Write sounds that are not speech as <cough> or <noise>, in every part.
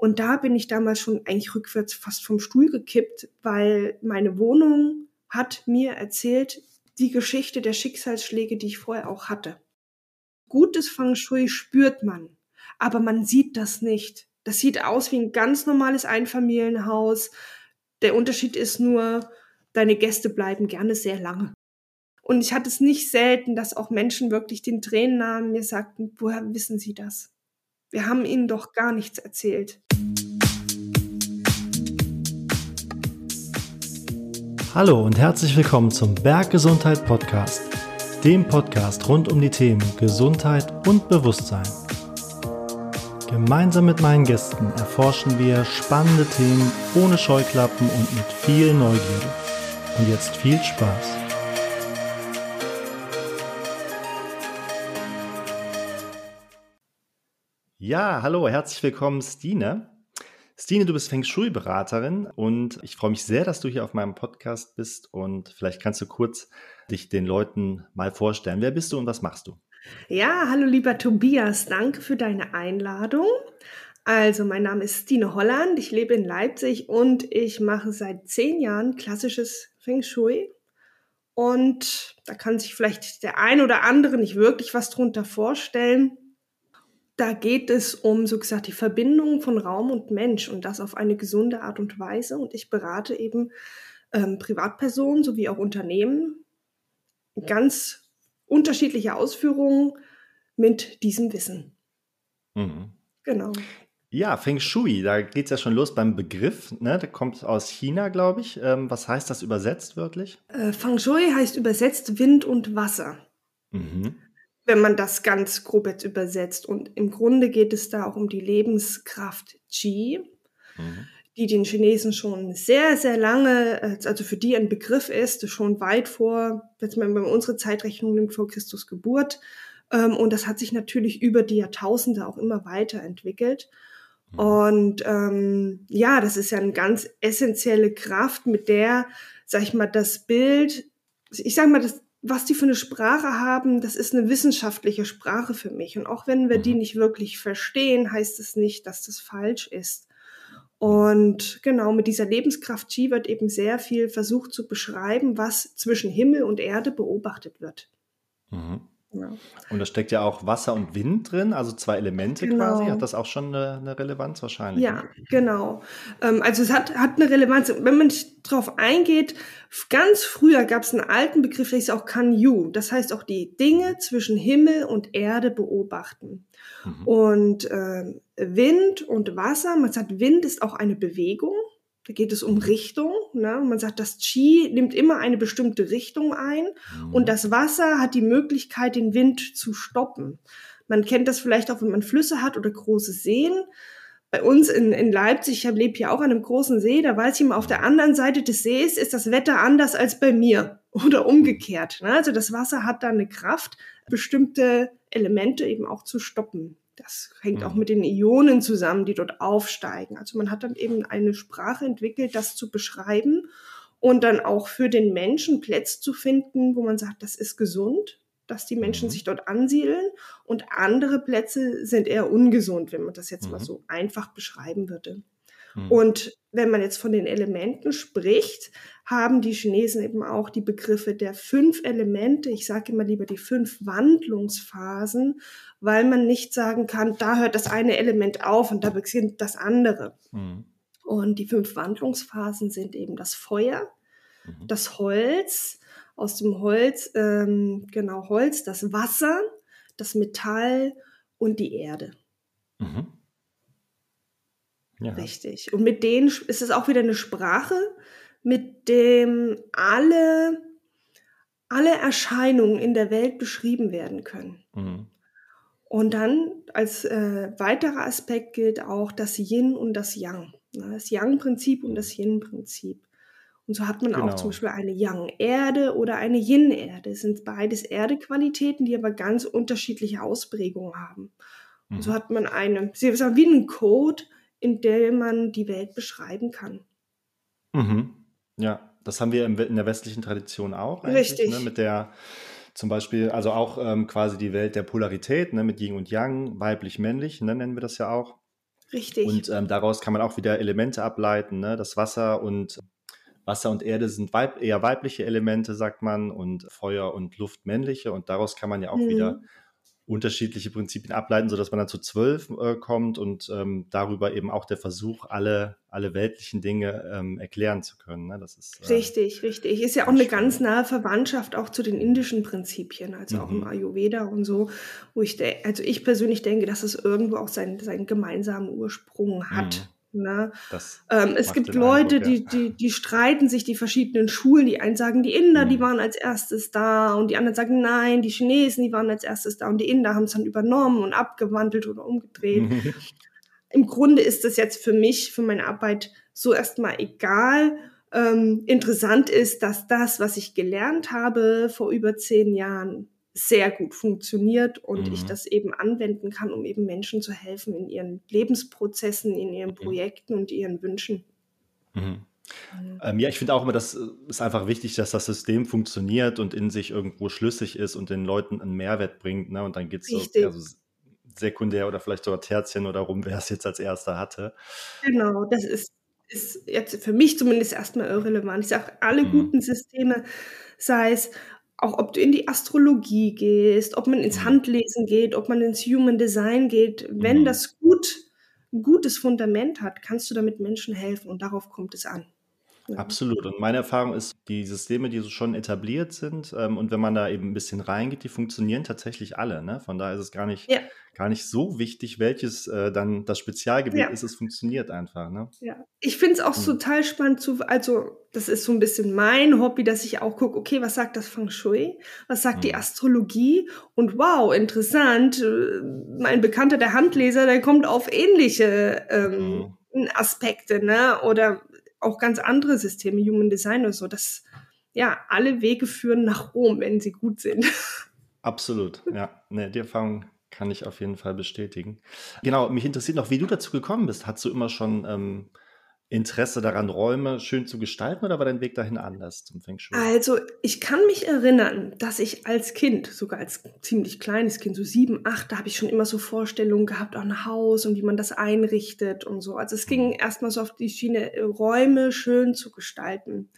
Und da bin ich damals schon eigentlich rückwärts fast vom Stuhl gekippt, weil meine Wohnung hat mir erzählt, die Geschichte der Schicksalsschläge, die ich vorher auch hatte. Gutes Feng Shui spürt man, aber man sieht das nicht. Das sieht aus wie ein ganz normales Einfamilienhaus. Der Unterschied ist nur, deine Gäste bleiben gerne sehr lange. Und ich hatte es nicht selten, dass auch Menschen wirklich den Tränen nahmen, mir sagten, woher wissen Sie das? Wir haben Ihnen doch gar nichts erzählt. Hallo und herzlich willkommen zum Berggesundheit Podcast, dem Podcast rund um die Themen Gesundheit und Bewusstsein. Gemeinsam mit meinen Gästen erforschen wir spannende Themen ohne Scheuklappen und mit viel Neugierde. Und jetzt viel Spaß. Ja, hallo, herzlich willkommen, Stine. Stine, du bist Feng Shui-Beraterin und ich freue mich sehr, dass du hier auf meinem Podcast bist und vielleicht kannst du kurz dich den Leuten mal vorstellen. Wer bist du und was machst du? Ja, hallo lieber Tobias, danke für deine Einladung. Also, mein Name ist Stine Holland, ich lebe in Leipzig und ich mache seit zehn Jahren klassisches Feng Shui. Und da kann sich vielleicht der ein oder andere nicht wirklich was drunter vorstellen. Da geht es um, so gesagt, die Verbindung von Raum und Mensch und das auf eine gesunde Art und Weise. Und ich berate eben ähm, Privatpersonen sowie auch Unternehmen ganz unterschiedliche Ausführungen mit diesem Wissen. Mhm. Genau. Ja, Feng Shui, da geht es ja schon los beim Begriff. Ne? Der kommt aus China, glaube ich. Ähm, was heißt das übersetzt wörtlich? Äh, Feng Shui heißt übersetzt Wind und Wasser. Mhm wenn man das ganz grob jetzt übersetzt. Und im Grunde geht es da auch um die Lebenskraft Qi, mhm. die den Chinesen schon sehr, sehr lange, äh, also für die ein Begriff ist, schon weit vor, wenn man unsere Zeitrechnung nimmt, vor Christus Geburt. Ähm, und das hat sich natürlich über die Jahrtausende auch immer weiterentwickelt. Mhm. Und ähm, ja, das ist ja eine ganz essentielle Kraft, mit der, sag ich mal, das Bild, ich sag mal, das, was die für eine Sprache haben, das ist eine wissenschaftliche Sprache für mich. Und auch wenn wir die mhm. nicht wirklich verstehen, heißt es nicht, dass das falsch ist. Und genau mit dieser Lebenskraft Chi wird eben sehr viel versucht zu beschreiben, was zwischen Himmel und Erde beobachtet wird. Mhm. Und da steckt ja auch Wasser und Wind drin, also zwei Elemente genau. quasi. Hat das auch schon eine, eine Relevanz wahrscheinlich? Ja, genau. Ähm, also es hat, hat eine Relevanz. Wenn man nicht drauf eingeht, ganz früher gab es einen alten Begriff, der ist auch Kanyu. Das heißt auch die Dinge zwischen Himmel und Erde beobachten. Mhm. Und äh, Wind und Wasser, man sagt, Wind ist auch eine Bewegung. Da geht es um Richtung. Ne? Man sagt, das Qi nimmt immer eine bestimmte Richtung ein mhm. und das Wasser hat die Möglichkeit, den Wind zu stoppen. Man kennt das vielleicht auch, wenn man Flüsse hat oder große Seen. Bei uns in, in Leipzig, ich lebe hier auch an einem großen See, da weiß ich immer, auf der anderen Seite des Sees ist das Wetter anders als bei mir <laughs> oder umgekehrt. Ne? Also das Wasser hat da eine Kraft, bestimmte Elemente eben auch zu stoppen. Das hängt auch mhm. mit den Ionen zusammen, die dort aufsteigen. Also man hat dann eben eine Sprache entwickelt, das zu beschreiben und dann auch für den Menschen Plätze zu finden, wo man sagt, das ist gesund, dass die Menschen mhm. sich dort ansiedeln und andere Plätze sind eher ungesund, wenn man das jetzt mhm. mal so einfach beschreiben würde. Mhm. Und wenn man jetzt von den Elementen spricht, haben die Chinesen eben auch die Begriffe der fünf Elemente, ich sage immer lieber die fünf Wandlungsphasen, weil man nicht sagen kann, da hört das eine Element auf und da beginnt das andere. Mhm. Und die fünf Wandlungsphasen sind eben das Feuer, mhm. das Holz, aus dem Holz, ähm, genau Holz, das Wasser, das Metall und die Erde. Mhm. Ja. Richtig. Und mit denen ist es auch wieder eine Sprache, mit dem alle, alle Erscheinungen in der Welt beschrieben werden können. Mhm. Und dann als äh, weiterer Aspekt gilt auch das Yin und das Yang. Ne? Das Yang-Prinzip und das Yin-Prinzip. Und so hat man genau. auch zum Beispiel eine Yang-Erde oder eine Yin-Erde. Es sind beides Erdequalitäten, die aber ganz unterschiedliche Ausprägungen haben. Mhm. Und so mhm. hat man eine, wie einen Code, in dem man die Welt beschreiben kann. Mhm. Ja, das haben wir in der westlichen Tradition auch. Richtig. Ne, mit der zum Beispiel, also auch ähm, quasi die Welt der Polarität, ne, mit Yin und Yang, weiblich-männlich, ne, nennen wir das ja auch. Richtig. Und ähm, daraus kann man auch wieder Elemente ableiten. Ne? Das Wasser und Wasser und Erde sind weib eher weibliche Elemente, sagt man, und Feuer und Luft männliche. Und daraus kann man ja auch mhm. wieder unterschiedliche Prinzipien ableiten, sodass man dann zu zwölf äh, kommt und ähm, darüber eben auch der Versuch, alle, alle weltlichen Dinge ähm, erklären zu können. Ne? Das ist, äh, richtig, richtig. Ist ja auch eine spannend. ganz nahe Verwandtschaft auch zu den indischen Prinzipien, also mhm. auch im mhm. Ayurveda und so, wo ich, also ich persönlich denke, dass es irgendwo auch seinen, seinen gemeinsamen Ursprung hat. Mhm. Ne? Ähm, es gibt Leute, Eindruck, ja. die, die, die streiten sich die verschiedenen Schulen. Die einen sagen, die Inder, mhm. die waren als erstes da und die anderen sagen, nein, die Chinesen, die waren als erstes da und die Inder haben es dann übernommen und abgewandelt oder umgedreht. <laughs> Im Grunde ist das jetzt für mich, für meine Arbeit so erstmal egal. Ähm, interessant ist, dass das, was ich gelernt habe vor über zehn Jahren, sehr gut funktioniert und mhm. ich das eben anwenden kann, um eben Menschen zu helfen in ihren Lebensprozessen, in ihren. Projekten und ihren Wünschen. Mhm. Ähm, ja, ich finde auch immer, das ist einfach wichtig, dass das System funktioniert und in sich irgendwo schlüssig ist und den Leuten einen Mehrwert bringt. Ne? Und dann geht es so also sekundär oder vielleicht sogar Terzchen oder rum, wer es jetzt als erster hatte. Genau, das ist, ist jetzt für mich zumindest erstmal irrelevant. Ich sage, alle mhm. guten Systeme, sei es auch ob du in die Astrologie gehst, ob man ins mhm. Handlesen geht, ob man ins Human Design geht, wenn mhm. das gut, ein gutes Fundament hat, kannst du damit Menschen helfen und darauf kommt es an. Absolut. Und meine Erfahrung ist, die Systeme, die so schon etabliert sind, ähm, und wenn man da eben ein bisschen reingeht, die funktionieren tatsächlich alle. Ne? Von daher ist es gar nicht, ja. gar nicht so wichtig, welches äh, dann das Spezialgebiet ja. ist. Es funktioniert einfach. Ne? Ja. Ich finde es auch hm. total spannend zu, also das ist so ein bisschen mein Hobby, dass ich auch gucke, okay, was sagt das Feng Shui? Was sagt hm. die Astrologie? Und wow, interessant, äh, mein Bekannter, der Handleser, der kommt auf ähnliche ähm, hm. Aspekte, ne? Oder auch ganz andere Systeme, Human Design oder so, dass ja alle Wege führen nach Rom, wenn sie gut sind. Absolut, <laughs> ja. Ne, die Erfahrung kann ich auf jeden Fall bestätigen. Genau, mich interessiert noch, wie du dazu gekommen bist. Hast du immer schon ähm, Interesse daran, Räume schön zu gestalten oder war dein Weg dahin anders zum Feng Shui? Also, ich kann mich erinnern, dass ich als Kind, sogar als ziemlich kleines Kind, so sieben, acht, da habe ich schon immer so Vorstellungen gehabt, auch ein Haus und wie man das einrichtet und so. Also es ging mhm. erstmal so auf die Schiene, Räume schön zu gestalten.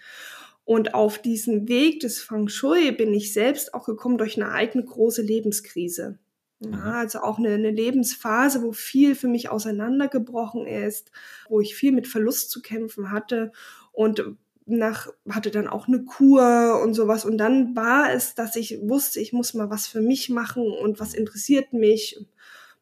Und auf diesen Weg des Feng Shui bin ich selbst auch gekommen durch eine eigene große Lebenskrise. Ja, mhm. also auch eine, eine, Lebensphase, wo viel für mich auseinandergebrochen ist, wo ich viel mit Verlust zu kämpfen hatte und nach, hatte dann auch eine Kur und sowas. Und dann war es, dass ich wusste, ich muss mal was für mich machen und was interessiert mich.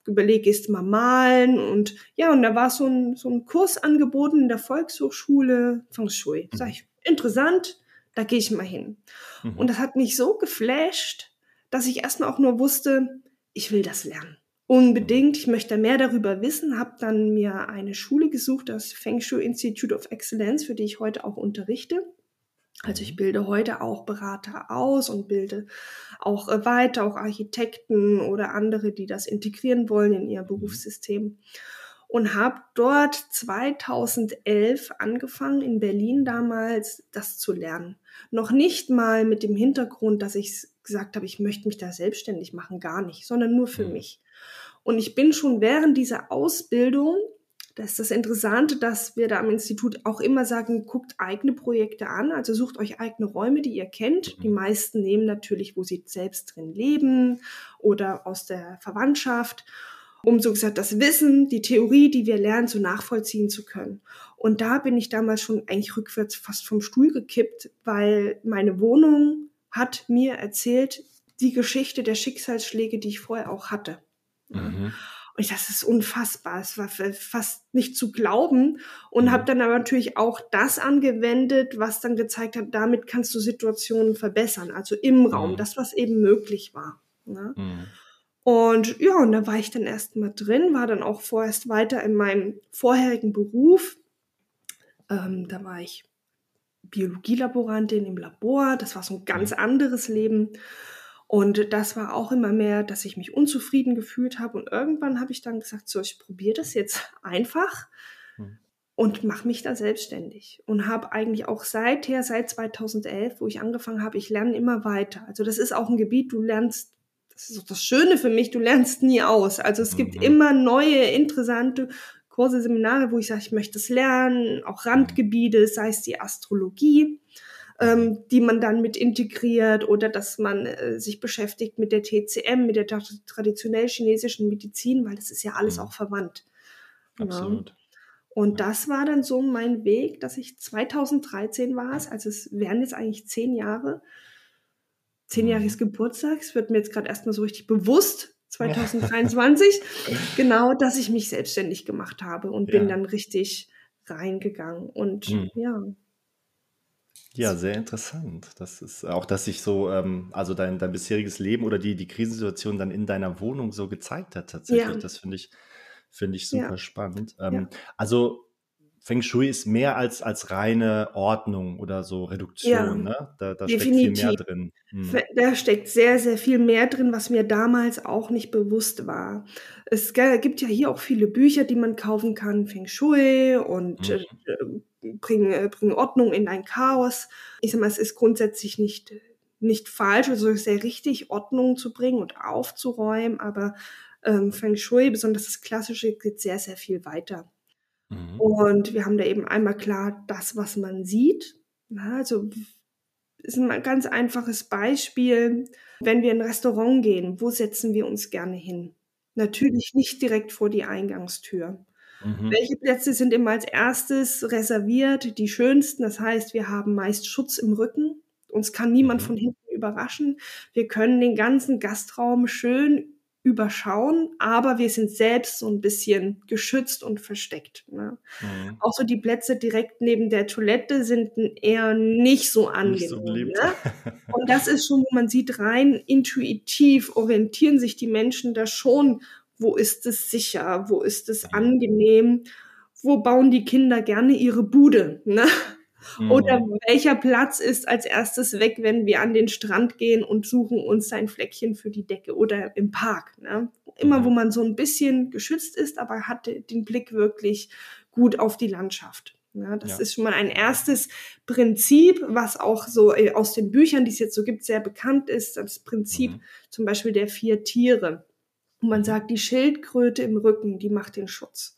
Überlege ist mal malen und ja, und da war so ein, so ein Kurs angeboten in der Volkshochschule Feng Shui. Sag mhm. ich, interessant, da gehe ich mal hin. Mhm. Und das hat mich so geflasht, dass ich erstmal auch nur wusste, ich will das lernen. Unbedingt, ich möchte mehr darüber wissen, habe dann mir eine Schule gesucht, das Feng Shui Institute of Excellence, für die ich heute auch unterrichte. Also ich bilde heute auch Berater aus und bilde auch äh, weiter, auch Architekten oder andere, die das integrieren wollen in ihr Berufssystem. Und habe dort 2011 angefangen, in Berlin damals das zu lernen. Noch nicht mal mit dem Hintergrund, dass ich gesagt habe, ich möchte mich da selbstständig machen, gar nicht, sondern nur für mhm. mich. Und ich bin schon während dieser Ausbildung, das ist das Interessante, dass wir da am Institut auch immer sagen, guckt eigene Projekte an, also sucht euch eigene Räume, die ihr kennt. Mhm. Die meisten nehmen natürlich, wo sie selbst drin leben oder aus der Verwandtschaft um so gesagt das Wissen, die Theorie, die wir lernen, so nachvollziehen zu können. Und da bin ich damals schon eigentlich rückwärts fast vom Stuhl gekippt, weil meine Wohnung hat mir erzählt die Geschichte der Schicksalsschläge, die ich vorher auch hatte. Mhm. Und ich, das ist unfassbar. Es war fast nicht zu glauben. Und mhm. habe dann aber natürlich auch das angewendet, was dann gezeigt hat, damit kannst du Situationen verbessern. Also im Raum, mhm. das, was eben möglich war. Ne? Mhm. Und ja, und da war ich dann erstmal drin, war dann auch vorerst weiter in meinem vorherigen Beruf. Ähm, da war ich Biologielaborantin im Labor. Das war so ein ganz mhm. anderes Leben. Und das war auch immer mehr, dass ich mich unzufrieden gefühlt habe. Und irgendwann habe ich dann gesagt, so, ich probiere das jetzt einfach mhm. und mache mich da selbstständig. Und habe eigentlich auch seither, seit 2011, wo ich angefangen habe, ich lerne immer weiter. Also das ist auch ein Gebiet, du lernst, das ist auch das Schöne für mich, du lernst nie aus. Also es gibt mhm. immer neue, interessante Kurse, Seminare, wo ich sage, ich möchte es lernen, auch Randgebiete, sei es die Astrologie, ähm, die man dann mit integriert oder dass man äh, sich beschäftigt mit der TCM, mit der traditionell chinesischen Medizin, weil das ist ja alles mhm. auch verwandt. Absolut. Ja. Und das war dann so mein Weg, dass ich 2013 war es, also es wären jetzt eigentlich zehn Jahre, zehnjähriges mhm. Geburtstag, es wird mir jetzt gerade erstmal so richtig bewusst, 2023, <laughs> genau, dass ich mich selbstständig gemacht habe und ja. bin dann richtig reingegangen und mhm. ja. Ja, sehr interessant. Das ist auch, dass sich so, ähm, also dein, dein bisheriges Leben oder die, die Krisensituation dann in deiner Wohnung so gezeigt hat tatsächlich. Ja. Das finde ich, finde ich super ja. spannend. Ähm. Also Feng Shui ist mehr als, als reine Ordnung oder so Reduktion, ja, ne? Da, da steckt viel mehr drin. Hm. Da steckt sehr, sehr viel mehr drin, was mir damals auch nicht bewusst war. Es gibt ja hier auch viele Bücher, die man kaufen kann, Feng Shui und mhm. äh, bringen, äh, bringen Ordnung in ein Chaos. Ich sag mal, es ist grundsätzlich nicht, nicht falsch, also sehr richtig, Ordnung zu bringen und aufzuräumen, aber ähm, Feng Shui, besonders das Klassische, geht sehr, sehr viel weiter. Mhm. Und wir haben da eben einmal klar das, was man sieht. Ja, also ist ein ganz einfaches Beispiel. Wenn wir in ein Restaurant gehen, wo setzen wir uns gerne hin? Natürlich nicht direkt vor die Eingangstür. Mhm. Welche Plätze sind immer als erstes reserviert? Die schönsten. Das heißt, wir haben meist Schutz im Rücken. Uns kann niemand mhm. von hinten überraschen. Wir können den ganzen Gastraum schön überschauen, aber wir sind selbst so ein bisschen geschützt und versteckt. Ne? Mhm. Auch so die Plätze direkt neben der Toilette sind eher nicht so angenehm. Nicht so ne? <laughs> Und das ist schon, wo man sieht, rein intuitiv orientieren sich die Menschen da schon, wo ist es sicher, wo ist es angenehm, wo bauen die Kinder gerne ihre Bude. Ne? Oder mhm. welcher Platz ist als erstes weg, wenn wir an den Strand gehen und suchen uns ein Fleckchen für die Decke oder im Park. Ne? Immer wo mhm. man so ein bisschen geschützt ist, aber hat den Blick wirklich gut auf die Landschaft. Ja, das ja. ist schon mal ein erstes Prinzip, was auch so äh, aus den Büchern, die es jetzt so gibt, sehr bekannt ist. Das Prinzip mhm. zum Beispiel der vier Tiere. Und man mhm. sagt, die Schildkröte im Rücken, die macht den Schutz.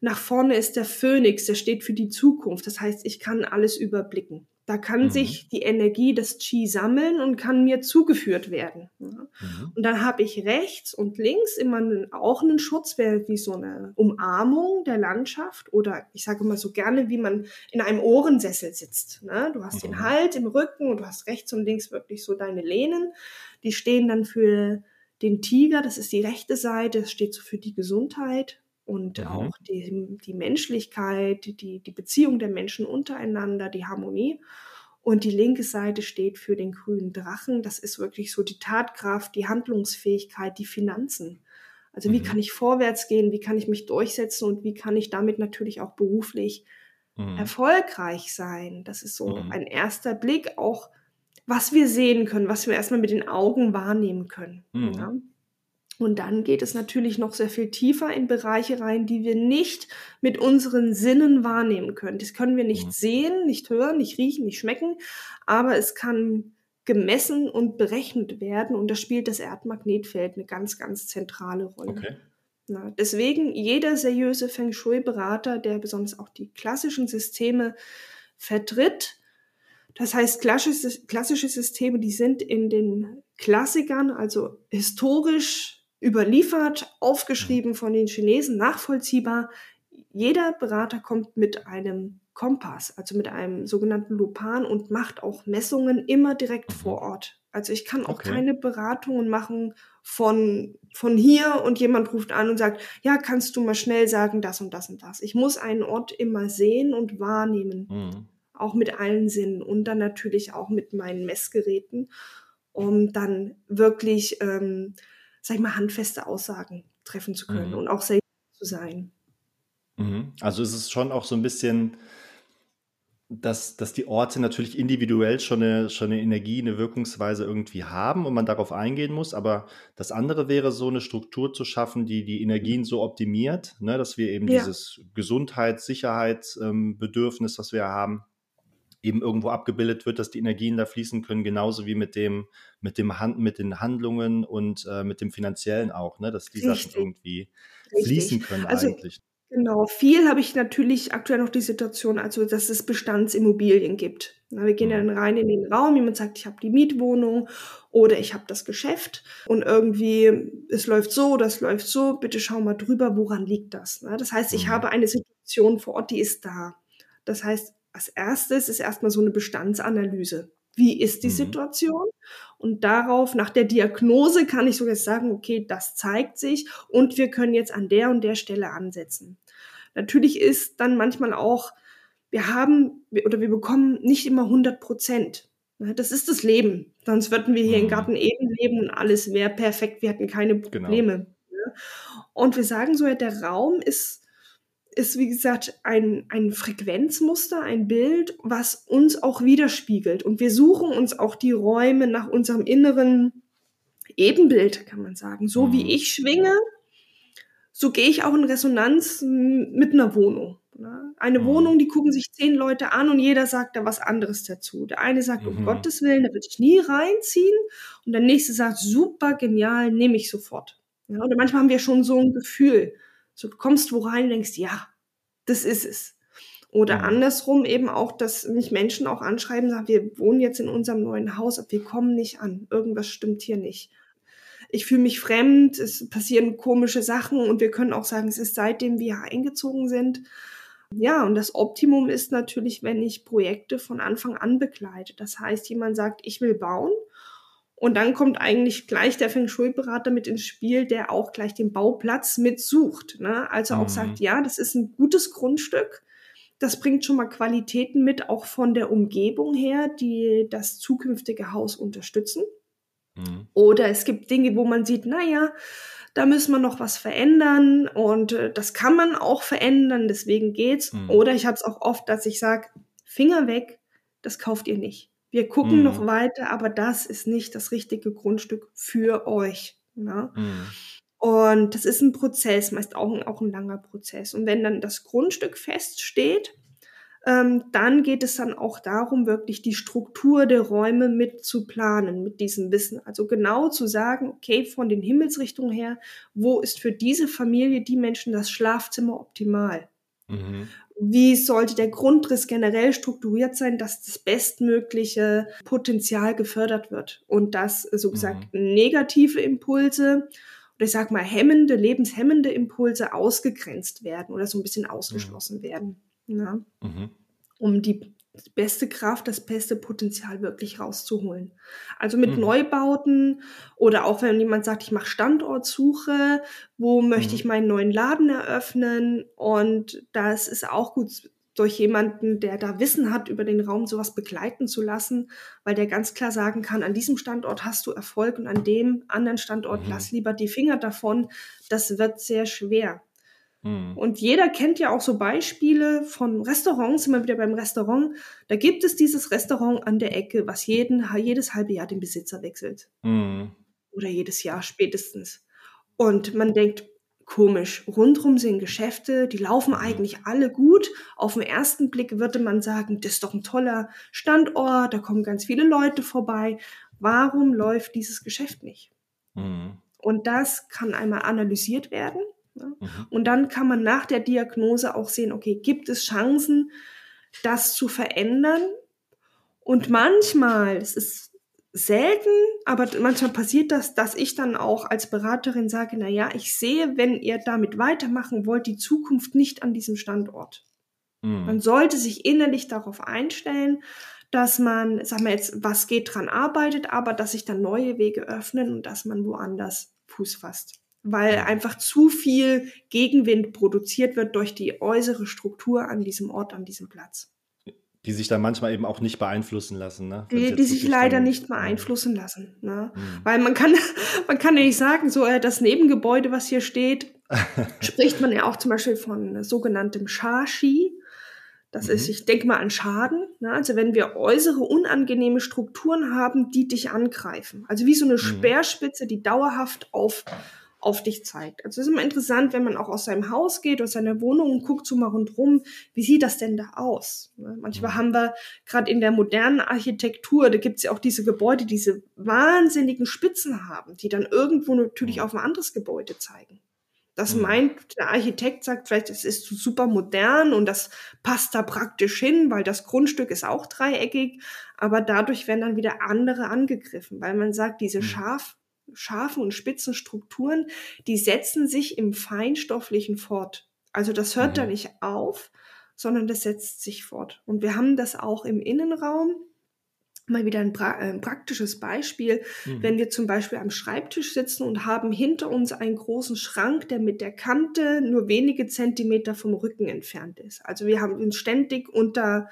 Nach vorne ist der Phönix, der steht für die Zukunft. Das heißt, ich kann alles überblicken. Da kann mhm. sich die Energie des Qi sammeln und kann mir zugeführt werden. Mhm. Und dann habe ich rechts und links immer auch einen Schutz, wie so eine Umarmung der Landschaft oder ich sage immer so gerne, wie man in einem Ohrensessel sitzt. Ne? Du hast mhm. den Halt im Rücken und du hast rechts und links wirklich so deine Lehnen. Die stehen dann für den Tiger, das ist die rechte Seite, das steht so für die Gesundheit und mhm. auch die, die Menschlichkeit, die, die Beziehung der Menschen untereinander, die Harmonie. Und die linke Seite steht für den grünen Drachen. Das ist wirklich so die Tatkraft, die Handlungsfähigkeit, die Finanzen. Also wie mhm. kann ich vorwärts gehen, wie kann ich mich durchsetzen und wie kann ich damit natürlich auch beruflich mhm. erfolgreich sein. Das ist so mhm. ein erster Blick, auch was wir sehen können, was wir erstmal mit den Augen wahrnehmen können. Mhm. Ja? Und dann geht es natürlich noch sehr viel tiefer in Bereiche rein, die wir nicht mit unseren Sinnen wahrnehmen können. Das können wir nicht mhm. sehen, nicht hören, nicht riechen, nicht schmecken, aber es kann gemessen und berechnet werden und da spielt das Erdmagnetfeld eine ganz, ganz zentrale Rolle. Okay. Na, deswegen jeder seriöse Feng Shui-Berater, der besonders auch die klassischen Systeme vertritt, das heißt, klassische, klassische Systeme, die sind in den Klassikern, also historisch überliefert, aufgeschrieben von den Chinesen, nachvollziehbar. Jeder Berater kommt mit einem Kompass, also mit einem sogenannten Lupan und macht auch Messungen immer direkt vor mhm. Ort. Also ich kann auch okay. keine Beratungen machen von, von hier und jemand ruft an und sagt, ja, kannst du mal schnell sagen, das und das und das. Ich muss einen Ort immer sehen und wahrnehmen, mhm. auch mit allen Sinnen und dann natürlich auch mit meinen Messgeräten, um dann wirklich ähm, sag ich mal, handfeste Aussagen treffen zu können mhm. und auch seriös zu sein. Mhm. Also ist es schon auch so ein bisschen, dass, dass die Orte natürlich individuell schon eine, schon eine Energie, eine Wirkungsweise irgendwie haben und man darauf eingehen muss. Aber das andere wäre so eine Struktur zu schaffen, die die Energien so optimiert, ne, dass wir eben ja. dieses Gesundheits-, Sicherheitsbedürfnis, ähm, was wir haben, eben irgendwo abgebildet wird, dass die Energien da fließen können, genauso wie mit dem, mit dem Hand, mit den Handlungen und äh, mit dem Finanziellen auch, ne? dass die Richtig. Sachen irgendwie Richtig. fließen können also, eigentlich. Genau, viel habe ich natürlich aktuell noch die Situation, also dass es Bestandsimmobilien gibt. Na, wir gehen dann rein in den Raum, jemand sagt, ich habe die Mietwohnung oder ich habe das Geschäft und irgendwie es läuft so, das läuft so, bitte schau mal drüber, woran liegt das? Na, das heißt, ich mhm. habe eine Situation vor Ort, die ist da. Das heißt, als erstes ist erstmal so eine Bestandsanalyse. Wie ist die mhm. Situation? Und darauf, nach der Diagnose, kann ich sogar sagen, okay, das zeigt sich und wir können jetzt an der und der Stelle ansetzen. Natürlich ist dann manchmal auch, wir haben oder wir bekommen nicht immer 100 Prozent. Das ist das Leben. Sonst würden wir hier mhm. im Garten eben leben und alles wäre perfekt. Wir hätten keine genau. Probleme. Genau. Und wir sagen so, der Raum ist ist, wie gesagt, ein, ein Frequenzmuster, ein Bild, was uns auch widerspiegelt. Und wir suchen uns auch die Räume nach unserem inneren Ebenbild, kann man sagen. So wie mhm. ich schwinge, so gehe ich auch in Resonanz mit einer Wohnung. Ne? Eine mhm. Wohnung, die gucken sich zehn Leute an und jeder sagt da was anderes dazu. Der eine sagt, mhm. um Gottes Willen, da würde ich nie reinziehen. Und der nächste sagt, super, genial, nehme ich sofort. Ja, oder manchmal haben wir schon so ein Gefühl. So, du kommst wo rein und denkst, ja, das ist es. Oder ja. andersrum eben auch, dass mich Menschen auch anschreiben, sagen, wir wohnen jetzt in unserem neuen Haus, aber wir kommen nicht an. Irgendwas stimmt hier nicht. Ich fühle mich fremd, es passieren komische Sachen und wir können auch sagen, es ist seitdem wir eingezogen sind. Ja, und das Optimum ist natürlich, wenn ich Projekte von Anfang an begleite. Das heißt, jemand sagt, ich will bauen und dann kommt eigentlich gleich der Feng Shui-Berater mit ins Spiel, der auch gleich den Bauplatz mitsucht. Ne? Also auch mhm. sagt, ja, das ist ein gutes Grundstück. Das bringt schon mal Qualitäten mit, auch von der Umgebung her, die das zukünftige Haus unterstützen. Mhm. Oder es gibt Dinge, wo man sieht, naja, da müssen wir noch was verändern und äh, das kann man auch verändern, deswegen geht's. Mhm. Oder ich habe es auch oft, dass ich sage, Finger weg, das kauft ihr nicht. Wir gucken mhm. noch weiter, aber das ist nicht das richtige Grundstück für euch. Ne? Mhm. Und das ist ein Prozess, meist auch ein, auch ein langer Prozess. Und wenn dann das Grundstück feststeht, ähm, dann geht es dann auch darum, wirklich die Struktur der Räume mit zu planen, mit diesem Wissen. Also genau zu sagen, okay, von den Himmelsrichtungen her, wo ist für diese Familie, die Menschen das Schlafzimmer optimal? Mhm wie sollte der Grundriss generell strukturiert sein, dass das bestmögliche Potenzial gefördert wird und dass, so gesagt, mhm. negative Impulse oder ich sag mal hemmende, lebenshemmende Impulse ausgegrenzt werden oder so ein bisschen ausgeschlossen mhm. werden. Ja? Mhm. Um die beste Kraft, das beste Potenzial wirklich rauszuholen. Also mit mhm. Neubauten oder auch wenn jemand sagt, ich mache Standortsuche, wo möchte mhm. ich meinen neuen Laden eröffnen und das ist auch gut durch jemanden, der da Wissen hat über den Raum, sowas begleiten zu lassen, weil der ganz klar sagen kann, an diesem Standort hast du Erfolg und an dem anderen Standort mhm. lass lieber die Finger davon. Das wird sehr schwer. Mhm. Und jeder kennt ja auch so Beispiele von Restaurants, immer wieder beim Restaurant. Da gibt es dieses Restaurant an der Ecke, was jeden, jedes halbe Jahr den Besitzer wechselt. Mhm. Oder jedes Jahr spätestens. Und man denkt, komisch, rundrum sind Geschäfte, die laufen mhm. eigentlich alle gut. Auf den ersten Blick würde man sagen, das ist doch ein toller Standort, da kommen ganz viele Leute vorbei. Warum läuft dieses Geschäft nicht? Mhm. Und das kann einmal analysiert werden Ne? Mhm. Und dann kann man nach der Diagnose auch sehen, okay, gibt es Chancen, das zu verändern? Und manchmal, es ist selten, aber manchmal passiert das, dass ich dann auch als Beraterin sage, na ja, ich sehe, wenn ihr damit weitermachen wollt, die Zukunft nicht an diesem Standort. Mhm. Man sollte sich innerlich darauf einstellen, dass man, sagen wir jetzt, was geht dran arbeitet, aber dass sich dann neue Wege öffnen und dass man woanders Fuß fasst weil einfach zu viel Gegenwind produziert wird durch die äußere Struktur an diesem Ort, an diesem Platz. Die sich dann manchmal eben auch nicht beeinflussen lassen, ne? Die, die sich leider nicht beeinflussen lassen, ne? Mhm. Weil man kann, <laughs> man kann ja nicht sagen, so äh, das Nebengebäude, was hier steht, <laughs> spricht man ja auch zum Beispiel von sogenanntem Shashi. Das mhm. ist, ich denke mal an Schaden. Ne? Also wenn wir äußere unangenehme Strukturen haben, die dich angreifen. Also wie so eine mhm. Speerspitze, die dauerhaft auf auf dich zeigt. Also es ist immer interessant, wenn man auch aus seinem Haus geht, aus seiner Wohnung und guckt so mal rundrum, wie sieht das denn da aus? Ne? Manchmal mhm. haben wir gerade in der modernen Architektur, da gibt es ja auch diese Gebäude, die diese wahnsinnigen Spitzen haben, die dann irgendwo natürlich mhm. auf ein anderes Gebäude zeigen. Das mhm. meint, der Architekt sagt vielleicht, es ist super modern und das passt da praktisch hin, weil das Grundstück ist auch dreieckig, aber dadurch werden dann wieder andere angegriffen, weil man sagt, diese scharf, scharfen und spitzen Strukturen, die setzen sich im Feinstofflichen fort. Also das hört mhm. da nicht auf, sondern das setzt sich fort. Und wir haben das auch im Innenraum mal wieder ein, pra ein praktisches Beispiel, mhm. wenn wir zum Beispiel am Schreibtisch sitzen und haben hinter uns einen großen Schrank, der mit der Kante nur wenige Zentimeter vom Rücken entfernt ist. Also wir haben uns ständig unter,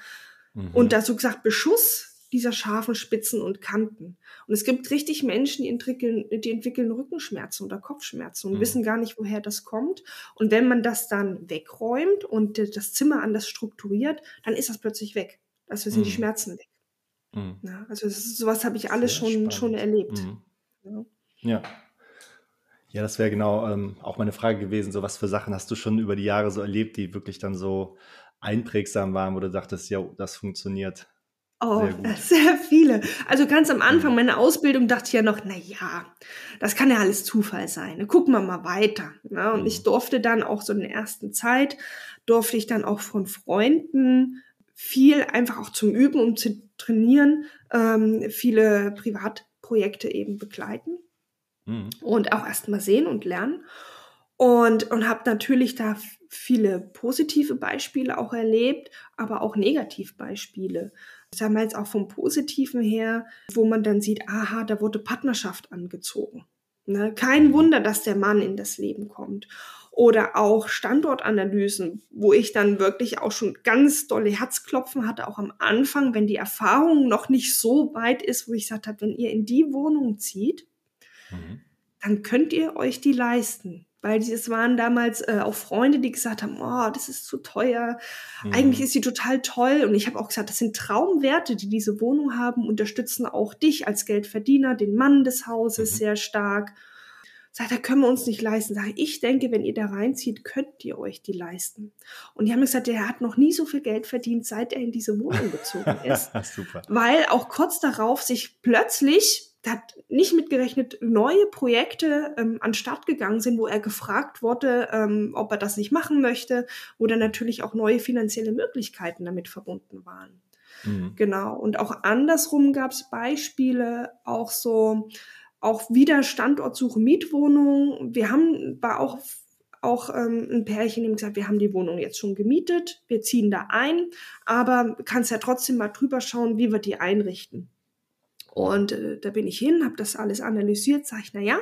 mhm. unter so gesagt Beschuss dieser scharfen Spitzen und Kanten. Und es gibt richtig Menschen, die entwickeln, die entwickeln Rückenschmerzen oder Kopfschmerzen und mhm. wissen gar nicht, woher das kommt. Und wenn man das dann wegräumt und das Zimmer anders strukturiert, dann ist das plötzlich weg. Also sind die mhm. Schmerzen weg. Mhm. Ja, also ist, sowas habe ich alles schon, schon erlebt. Mhm. Ja. ja. ja. das wäre genau ähm, auch meine Frage gewesen. So, was für Sachen hast du schon über die Jahre so erlebt, die wirklich dann so einprägsam waren, wo du dachtest, ja, das funktioniert? Oh, sehr, <laughs> sehr, viele. Also ganz am Anfang mhm. meiner Ausbildung dachte ich ja noch, na ja, das kann ja alles Zufall sein. Gucken wir mal weiter. Ne? Und ich mhm. durfte dann auch so in der ersten Zeit, durfte ich dann auch von Freunden viel einfach auch zum Üben, um zu trainieren, ähm, viele Privatprojekte eben begleiten mhm. und auch erstmal sehen und lernen. Und, und habe natürlich da viele positive Beispiele auch erlebt, aber auch Negativbeispiele. Sagen wir jetzt auch vom Positiven her, wo man dann sieht, aha, da wurde Partnerschaft angezogen. Ne? Kein Wunder, dass der Mann in das Leben kommt oder auch Standortanalysen, wo ich dann wirklich auch schon ganz dolle Herzklopfen hatte, auch am Anfang, wenn die Erfahrung noch nicht so weit ist, wo ich gesagt habe, wenn ihr in die Wohnung zieht, mhm. dann könnt ihr euch die leisten. Weil es waren damals äh, auch Freunde, die gesagt haben, oh, das ist zu teuer. Mhm. Eigentlich ist sie total toll. Und ich habe auch gesagt, das sind Traumwerte, die diese Wohnung haben, unterstützen auch dich als Geldverdiener, den Mann des Hauses mhm. sehr stark. Sagt, da können wir uns nicht leisten. Sag ich denke, wenn ihr da reinzieht, könnt ihr euch die leisten. Und die haben gesagt, der hat noch nie so viel Geld verdient, seit er in diese Wohnung gezogen <laughs> ist. Super. Weil auch kurz darauf sich plötzlich, hat nicht mitgerechnet, neue Projekte ähm, an Start gegangen sind, wo er gefragt wurde, ähm, ob er das nicht machen möchte, wo dann natürlich auch neue finanzielle Möglichkeiten damit verbunden waren. Mhm. Genau. Und auch andersrum gab es Beispiele, auch so, auch wieder Standortsuche Mietwohnung. Wir haben, war auch auch ähm, ein Pärchen, die gesagt, wir haben die Wohnung jetzt schon gemietet, wir ziehen da ein, aber kannst ja trotzdem mal drüber schauen, wie wir die einrichten. Und äh, da bin ich hin, habe das alles analysiert, sage ich, na ja,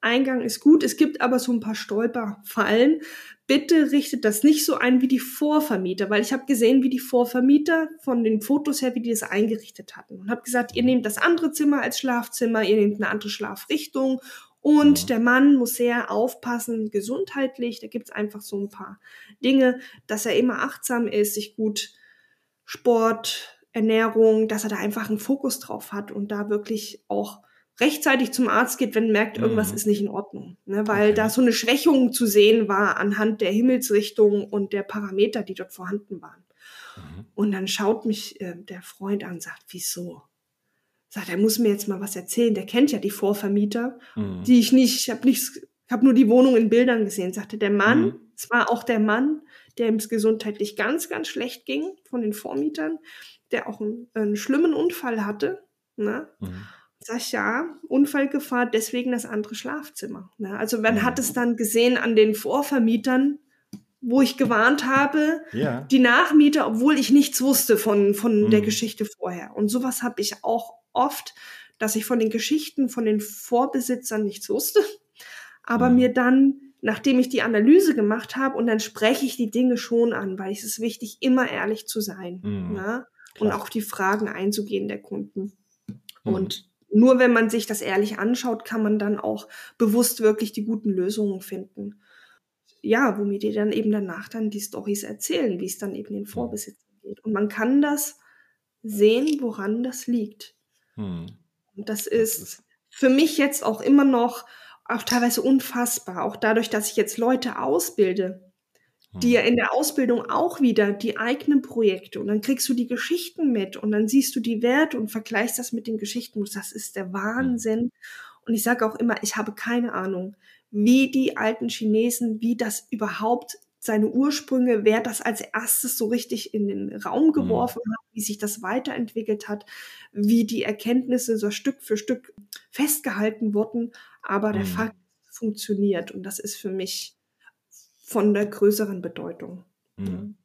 Eingang ist gut, es gibt aber so ein paar Stolperfallen. Bitte richtet das nicht so ein wie die Vorvermieter, weil ich habe gesehen, wie die Vorvermieter von den Fotos her, wie die das eingerichtet hatten. Und habe gesagt, ihr nehmt das andere Zimmer als Schlafzimmer, ihr nehmt eine andere Schlafrichtung und der Mann muss sehr aufpassen, gesundheitlich. Da gibt's einfach so ein paar Dinge, dass er immer achtsam ist, sich gut Sport, Ernährung, dass er da einfach einen Fokus drauf hat und da wirklich auch rechtzeitig zum Arzt geht, wenn merkt, irgendwas mhm. ist nicht in Ordnung. Ne? Weil okay. da so eine Schwächung zu sehen war anhand der Himmelsrichtung und der Parameter, die dort vorhanden waren. Mhm. Und dann schaut mich äh, der Freund an und sagt, wieso? Sagt, er muss mir jetzt mal was erzählen. Der kennt ja die Vorvermieter, mhm. die ich nicht, ich habe nichts, ich habe nur die Wohnung in Bildern gesehen. Sagte der Mann, mhm. es war auch der Mann, der ihm gesundheitlich ganz, ganz schlecht ging von den Vormietern, der auch einen, einen schlimmen Unfall hatte. Ne? Mhm. Sag ich, ja, Unfallgefahr, deswegen das andere Schlafzimmer. Ne? Also man hat es dann gesehen an den Vorvermietern, wo ich gewarnt habe, ja. die Nachmieter, obwohl ich nichts wusste von, von mhm. der Geschichte vorher. Und sowas habe ich auch oft, dass ich von den Geschichten von den Vorbesitzern nichts wusste, aber mhm. mir dann, nachdem ich die Analyse gemacht habe, und dann spreche ich die Dinge schon an, weil es ist wichtig, immer ehrlich zu sein mhm. ne? Und auch die Fragen einzugehen der Kunden. Mhm. Und nur wenn man sich das ehrlich anschaut, kann man dann auch bewusst wirklich die guten Lösungen finden. Ja, womit die dann eben danach dann die Stories erzählen, wie es dann eben den Vorbesitzern geht. Und man kann das sehen, woran das liegt. Hm. Und das ist für mich jetzt auch immer noch auch teilweise unfassbar. Auch dadurch, dass ich jetzt Leute ausbilde, ja hm. in der Ausbildung auch wieder die eigenen Projekte und dann kriegst du die Geschichten mit und dann siehst du die Werte und vergleichst das mit den Geschichten. Das ist der Wahnsinn. Und ich sage auch immer, ich habe keine Ahnung, wie die alten Chinesen, wie das überhaupt seine Ursprünge, wer das als erstes so richtig in den Raum mhm. geworfen mhm. hat, wie sich das weiterentwickelt hat, wie die Erkenntnisse so Stück für Stück festgehalten wurden. Aber der mhm. Fakt funktioniert und das ist für mich von der größeren Bedeutung. Mhm.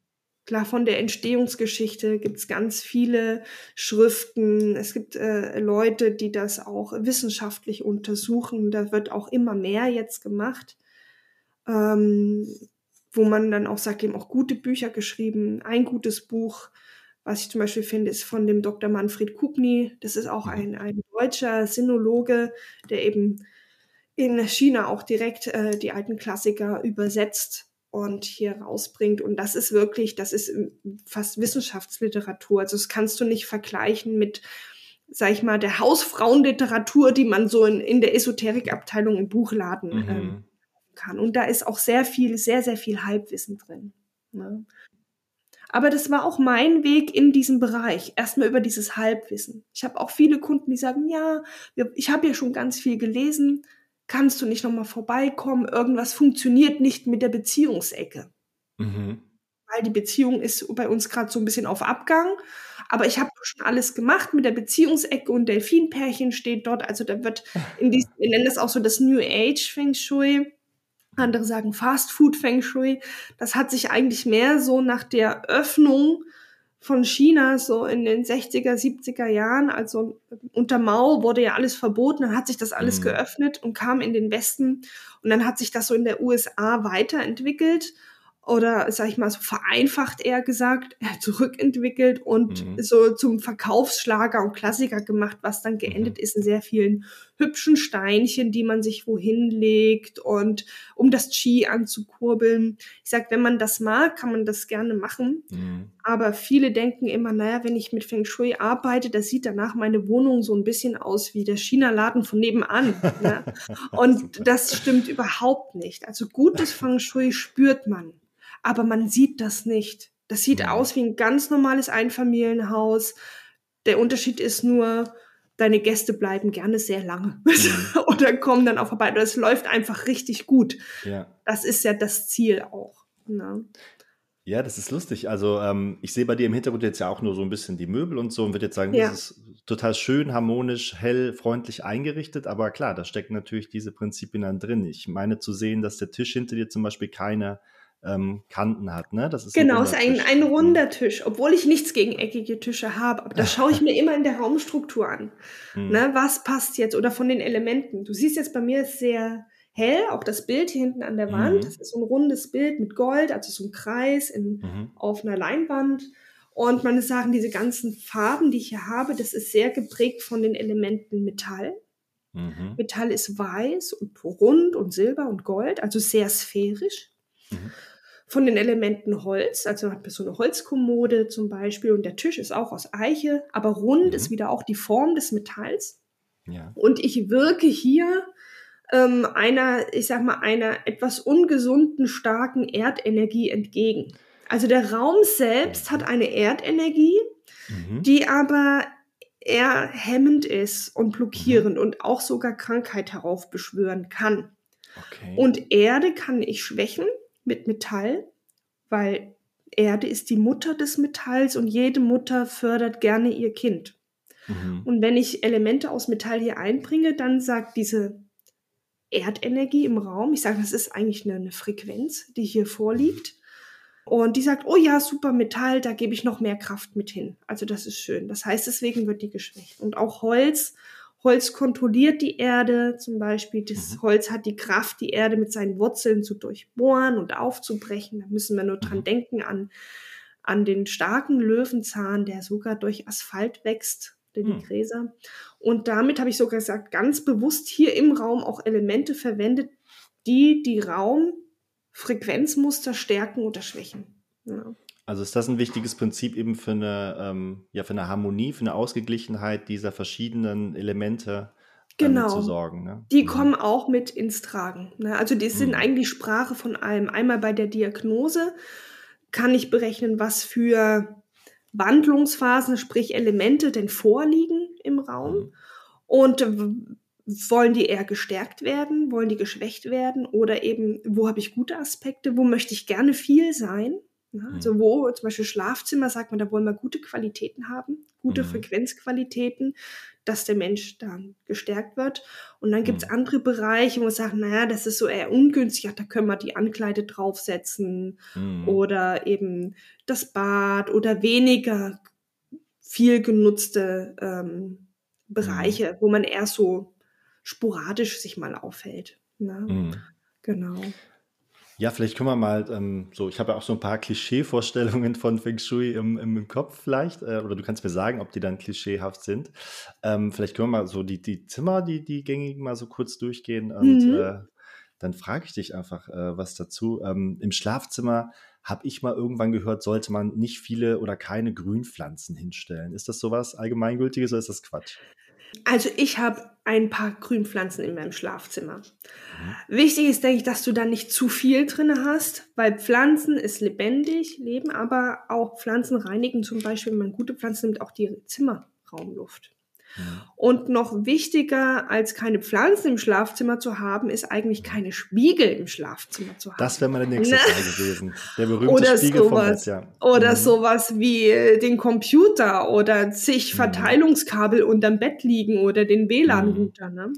Klar, von der Entstehungsgeschichte gibt es ganz viele Schriften. Es gibt äh, Leute, die das auch wissenschaftlich untersuchen. Da wird auch immer mehr jetzt gemacht. Ähm, wo man dann auch sagt, eben auch gute Bücher geschrieben. Ein gutes Buch, was ich zum Beispiel finde, ist von dem Dr. Manfred Kubni. Das ist auch mhm. ein, ein deutscher Sinologe, der eben in China auch direkt äh, die alten Klassiker übersetzt und hier rausbringt. Und das ist wirklich, das ist fast Wissenschaftsliteratur. Also das kannst du nicht vergleichen mit, sag ich mal, der Hausfrauenliteratur, die man so in, in der Esoterikabteilung im Buchladen mhm. ähm, kann. Und da ist auch sehr viel, sehr, sehr viel Halbwissen drin. Ne? Aber das war auch mein Weg in diesem Bereich. Erstmal über dieses Halbwissen. Ich habe auch viele Kunden, die sagen, ja, ich habe ja schon ganz viel gelesen. Kannst du nicht nochmal vorbeikommen? Irgendwas funktioniert nicht mit der Beziehungsecke. Mhm. Weil die Beziehung ist bei uns gerade so ein bisschen auf Abgang. Aber ich habe schon alles gemacht mit der Beziehungsecke und Delfinpärchen steht dort. Also da wird in diesem, wir nennen das auch so das New Age Feng Shui andere sagen Fast Food Feng Shui. Das hat sich eigentlich mehr so nach der Öffnung von China so in den 60er, 70er Jahren, also unter Mao wurde ja alles verboten, dann hat sich das alles mhm. geöffnet und kam in den Westen und dann hat sich das so in der USA weiterentwickelt oder sag ich mal so vereinfacht eher gesagt, zurückentwickelt und mhm. so zum Verkaufsschlager und Klassiker gemacht, was dann geendet mhm. ist in sehr vielen hübschen Steinchen, die man sich wohin legt und um das Qi anzukurbeln. Ich sag, wenn man das mag, kann man das gerne machen. Mhm. Aber viele denken immer, naja, wenn ich mit Feng Shui arbeite, das sieht danach meine Wohnung so ein bisschen aus wie der China-Laden von nebenan. <laughs> ne? Und das stimmt überhaupt nicht. Also gutes Feng Shui spürt man aber man sieht das nicht. Das sieht ja. aus wie ein ganz normales Einfamilienhaus. Der Unterschied ist nur, deine Gäste bleiben gerne sehr lange <laughs> mhm. oder kommen dann auch vorbei. Das läuft einfach richtig gut. Ja. Das ist ja das Ziel auch. Ne? Ja, das ist lustig. Also ähm, ich sehe bei dir im Hintergrund jetzt ja auch nur so ein bisschen die Möbel und so und würde jetzt sagen, ja. das ist total schön, harmonisch, hell, freundlich eingerichtet. Aber klar, da stecken natürlich diese Prinzipien dann drin. Ich meine zu sehen, dass der Tisch hinter dir zum Beispiel keine ähm, Kanten hat. Ne? Das ist genau, es ist ein, ein runder mhm. Tisch, obwohl ich nichts gegen eckige Tische habe. Aber das <laughs> schaue ich mir immer in der Raumstruktur an. Mhm. Ne? Was passt jetzt? Oder von den Elementen. Du siehst jetzt bei mir ist sehr hell, auch das Bild hier hinten an der Wand. Mhm. Das ist so ein rundes Bild mit Gold, also so ein Kreis in, mhm. auf einer Leinwand. Und man sagen, diese ganzen Farben, die ich hier habe, das ist sehr geprägt von den Elementen Metall. Mhm. Metall ist weiß und rund und silber und gold, also sehr sphärisch. Von den Elementen Holz. Also man hat so eine Holzkommode zum Beispiel und der Tisch ist auch aus Eiche, aber rund mhm. ist wieder auch die Form des Metalls. Ja. Und ich wirke hier ähm, einer, ich sag mal, einer etwas ungesunden, starken Erdenergie entgegen. Also der Raum selbst hat eine Erdenergie, mhm. die aber eher hemmend ist und blockierend mhm. und auch sogar Krankheit heraufbeschwören kann. Okay. Und Erde kann ich schwächen mit Metall, weil Erde ist die Mutter des Metalls und jede Mutter fördert gerne ihr Kind. Mhm. Und wenn ich Elemente aus Metall hier einbringe, dann sagt diese Erdenergie im Raum, ich sage, das ist eigentlich eine, eine Frequenz, die hier vorliegt. Und die sagt, oh ja, super Metall, da gebe ich noch mehr Kraft mit hin. Also das ist schön. Das heißt, deswegen wird die geschwächt. Und auch Holz Holz kontrolliert die Erde zum Beispiel. Das mhm. Holz hat die Kraft, die Erde mit seinen Wurzeln zu durchbohren und aufzubrechen. Da müssen wir nur dran mhm. denken an, an den starken Löwenzahn, der sogar durch Asphalt wächst, die mhm. Gräser. Und damit habe ich sogar gesagt, ganz bewusst hier im Raum auch Elemente verwendet, die die Raumfrequenzmuster stärken oder schwächen. Ja. Also ist das ein wichtiges Prinzip eben für eine, ähm, ja, für eine Harmonie, für eine Ausgeglichenheit dieser verschiedenen Elemente genau. zu sorgen. Ne? Die mhm. kommen auch mit ins Tragen. Ne? Also die sind mhm. eigentlich Sprache von allem. Einmal bei der Diagnose kann ich berechnen, was für Wandlungsphasen, sprich Elemente denn vorliegen im Raum. Mhm. Und wollen die eher gestärkt werden? Wollen die geschwächt werden? Oder eben, wo habe ich gute Aspekte? Wo möchte ich gerne viel sein? Ja, mhm. also wo zum Beispiel Schlafzimmer sagt man, da wollen wir gute Qualitäten haben, gute mhm. Frequenzqualitäten, dass der Mensch dann gestärkt wird. Und dann gibt es mhm. andere Bereiche, wo man sagt, naja, das ist so eher ungünstig, ja, da können wir die Ankleide draufsetzen mhm. oder eben das Bad oder weniger viel genutzte ähm, Bereiche, mhm. wo man eher so sporadisch sich mal aufhält. Ne? Mhm. Genau. Ja, vielleicht können wir mal ähm, so, ich habe ja auch so ein paar Klischee-Vorstellungen von Feng Shui im, im, Kopf vielleicht, äh, oder du kannst mir sagen, ob die dann klischeehaft sind. Ähm, vielleicht können wir mal so die, die Zimmer, die, die gängigen, mal so kurz durchgehen und mhm. äh, dann frage ich dich einfach äh, was dazu. Ähm, Im Schlafzimmer habe ich mal irgendwann gehört, sollte man nicht viele oder keine Grünpflanzen hinstellen. Ist das sowas Allgemeingültiges oder ist das Quatsch? Also ich habe ein paar Grünpflanzen in meinem Schlafzimmer. Wichtig ist, denke ich, dass du da nicht zu viel drin hast, weil Pflanzen ist lebendig, leben, aber auch Pflanzen reinigen zum Beispiel, wenn man gute Pflanzen nimmt, auch die Zimmerraumluft. Und noch wichtiger als keine Pflanzen im Schlafzimmer zu haben, ist eigentlich keine Spiegel im Schlafzimmer zu haben. Das wäre meine nächste ne? Frage gewesen. Der berühmte oder Spiegel sowas, vom Bett, ja. Oder mhm. sowas wie äh, den Computer oder zig mhm. Verteilungskabel unterm Bett liegen oder den WLAN-Router. Ne?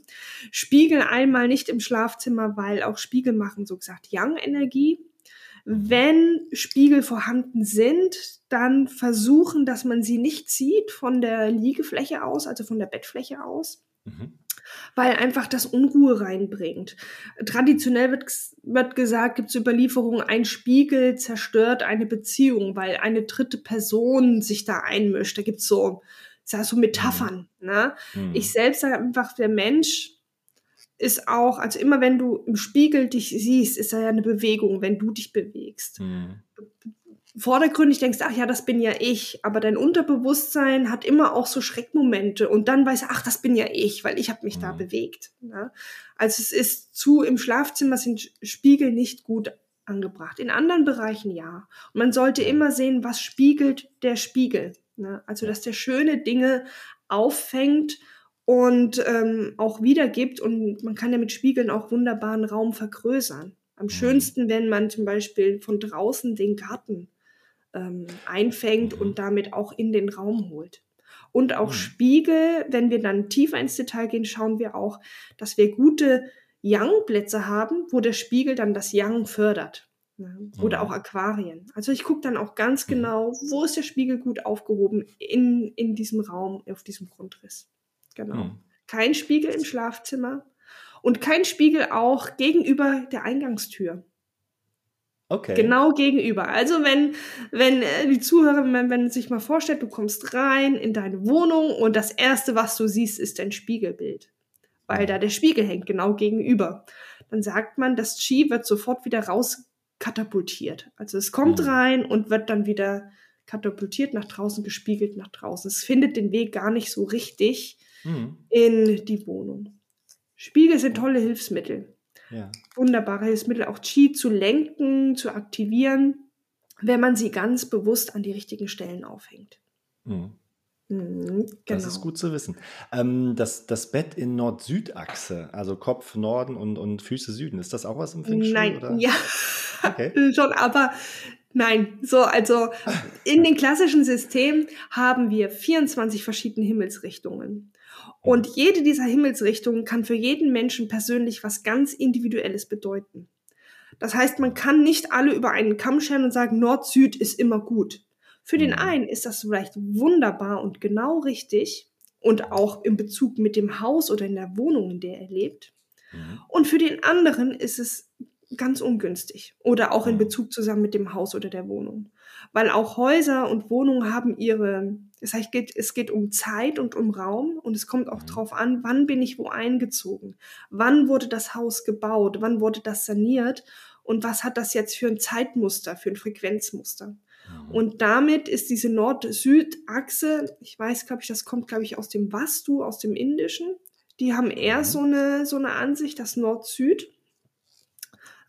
Spiegel einmal nicht im Schlafzimmer, weil auch Spiegel machen so gesagt Yang-Energie. Wenn Spiegel vorhanden sind, dann versuchen, dass man sie nicht sieht von der Liegefläche aus, also von der Bettfläche aus. Mhm. Weil einfach das Unruhe reinbringt. Traditionell wird, wird gesagt, gibt es Überlieferungen, ein Spiegel zerstört eine Beziehung, weil eine dritte Person sich da einmischt. Da gibt es so, so Metaphern. Mhm. Ne? Mhm. Ich selbst sage einfach, der Mensch ist auch, also immer wenn du im Spiegel dich siehst, ist da ja eine Bewegung, wenn du dich bewegst. Mhm. Vordergründig denkst, ach ja, das bin ja ich, aber dein Unterbewusstsein hat immer auch so Schreckmomente und dann weiß, ach, das bin ja ich, weil ich habe mich mhm. da bewegt. Ne? Also es ist zu, im Schlafzimmer sind Spiegel nicht gut angebracht. In anderen Bereichen ja. Und man sollte immer sehen, was spiegelt der Spiegel. Ne? Also, dass der schöne Dinge auffängt und ähm, auch wiedergibt. Und man kann ja mit Spiegeln auch wunderbaren Raum vergrößern. Am mhm. schönsten, wenn man zum Beispiel von draußen den Garten ähm, einfängt und damit auch in den Raum holt. Und auch mhm. Spiegel, wenn wir dann tiefer ins Detail gehen, schauen wir auch, dass wir gute Yang-Plätze haben, wo der Spiegel dann das Yang fördert. Ne? Oder mhm. auch Aquarien. Also ich gucke dann auch ganz mhm. genau, wo ist der Spiegel gut aufgehoben in, in diesem Raum, auf diesem Grundriss. Genau. Hm. Kein Spiegel im Schlafzimmer und kein Spiegel auch gegenüber der Eingangstür. Okay. Genau gegenüber. Also wenn, wenn äh, die Zuhörer, wenn man sich mal vorstellt, du kommst rein in deine Wohnung und das erste, was du siehst, ist dein Spiegelbild. Weil da der Spiegel hängt genau gegenüber. Dann sagt man, das Chi wird sofort wieder rauskatapultiert. Also es kommt mhm. rein und wird dann wieder katapultiert nach draußen, gespiegelt nach draußen. Es findet den Weg gar nicht so richtig mhm. in die Wohnung. Spiegel sind tolle Hilfsmittel. Ja. Wunderbare Hilfsmittel, auch Qi zu lenken, zu aktivieren, wenn man sie ganz bewusst an die richtigen Stellen aufhängt. Mhm. Mhm, das ist genau. gut zu wissen. Ähm, das, das Bett in Nord-Süd-Achse, also Kopf Norden und, und Füße Süden, ist das auch was im Feng Shui? Nein, oder? ja, okay. <laughs> schon, aber nein. So, also <laughs> in dem klassischen System haben wir 24 verschiedene Himmelsrichtungen. Und jede dieser Himmelsrichtungen kann für jeden Menschen persönlich was ganz Individuelles bedeuten. Das heißt, man kann nicht alle über einen Kamm scheren und sagen, Nord-Süd ist immer gut. Für den mhm. einen ist das vielleicht wunderbar und genau richtig und auch in Bezug mit dem Haus oder in der Wohnung, in der er lebt. Mhm. Und für den anderen ist es ganz ungünstig oder auch in. Bezug zusammen mit dem Haus oder der Wohnung. Weil auch Häuser und Wohnungen haben ihre, das heißt, es geht, um Zeit und um Raum und es kommt auch mhm. drauf an, wann bin ich wo eingezogen? Wann wurde das Haus gebaut? Wann wurde das saniert? Und was hat das jetzt für ein Zeitmuster, für ein Frequenzmuster? Mhm. Und damit ist diese Nord-Süd-Achse, ich weiß, glaube ich, das kommt, glaube ich, aus dem Vastu, aus dem Indischen. Die haben eher so eine, so eine Ansicht, dass Nord-Süd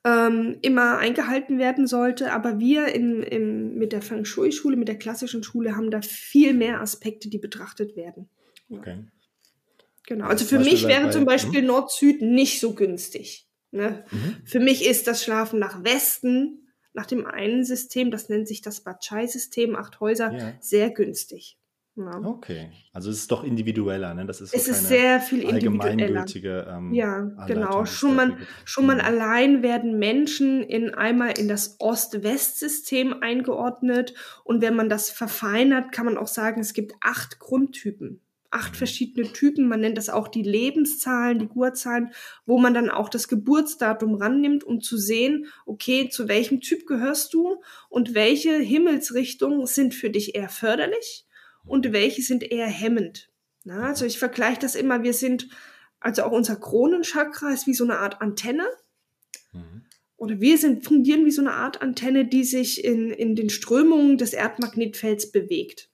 ähm, immer eingehalten werden sollte. Aber wir in, in, mit der Feng Shui-Schule, mit der klassischen Schule, haben da viel mehr Aspekte, die betrachtet werden. Okay. genau. Also für mich wäre zum Beispiel hm? Nord-Süd nicht so günstig. Ne? Mhm. Für mich ist das Schlafen nach Westen, nach dem einen System, das nennt sich das Batschei-System, acht Häuser, ja. sehr günstig. Ja. Okay, also es ist doch individueller, ne? Das ist es ist sehr viel allgemeingültige. Ähm, ja, genau. Schon mal, schon mal allein werden Menschen in einmal in das Ost-West-System eingeordnet und wenn man das verfeinert, kann man auch sagen, es gibt acht Grundtypen acht verschiedene Typen. Man nennt das auch die Lebenszahlen, die Gurzahlen, wo man dann auch das Geburtsdatum rannimmt, um zu sehen, okay, zu welchem Typ gehörst du und welche Himmelsrichtungen sind für dich eher förderlich und welche sind eher hemmend. Na, also ich vergleiche das immer, wir sind, also auch unser Kronenchakra ist wie so eine Art Antenne. Mhm. Oder wir sind, fungieren wie so eine Art Antenne, die sich in, in den Strömungen des Erdmagnetfelds bewegt.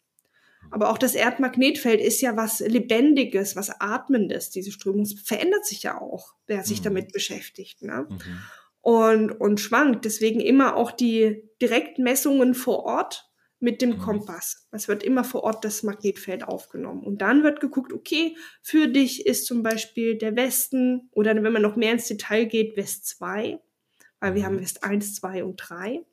Aber auch das Erdmagnetfeld ist ja was Lebendiges, was Atmendes. Diese Strömung verändert sich ja auch, wer sich mhm. damit beschäftigt. Ne? Mhm. Und, und schwankt. Deswegen immer auch die Direktmessungen vor Ort mit dem mhm. Kompass. Es wird immer vor Ort das Magnetfeld aufgenommen. Und dann wird geguckt, okay, für dich ist zum Beispiel der Westen oder wenn man noch mehr ins Detail geht, West 2, weil wir haben mhm. West 1, 2 und 3.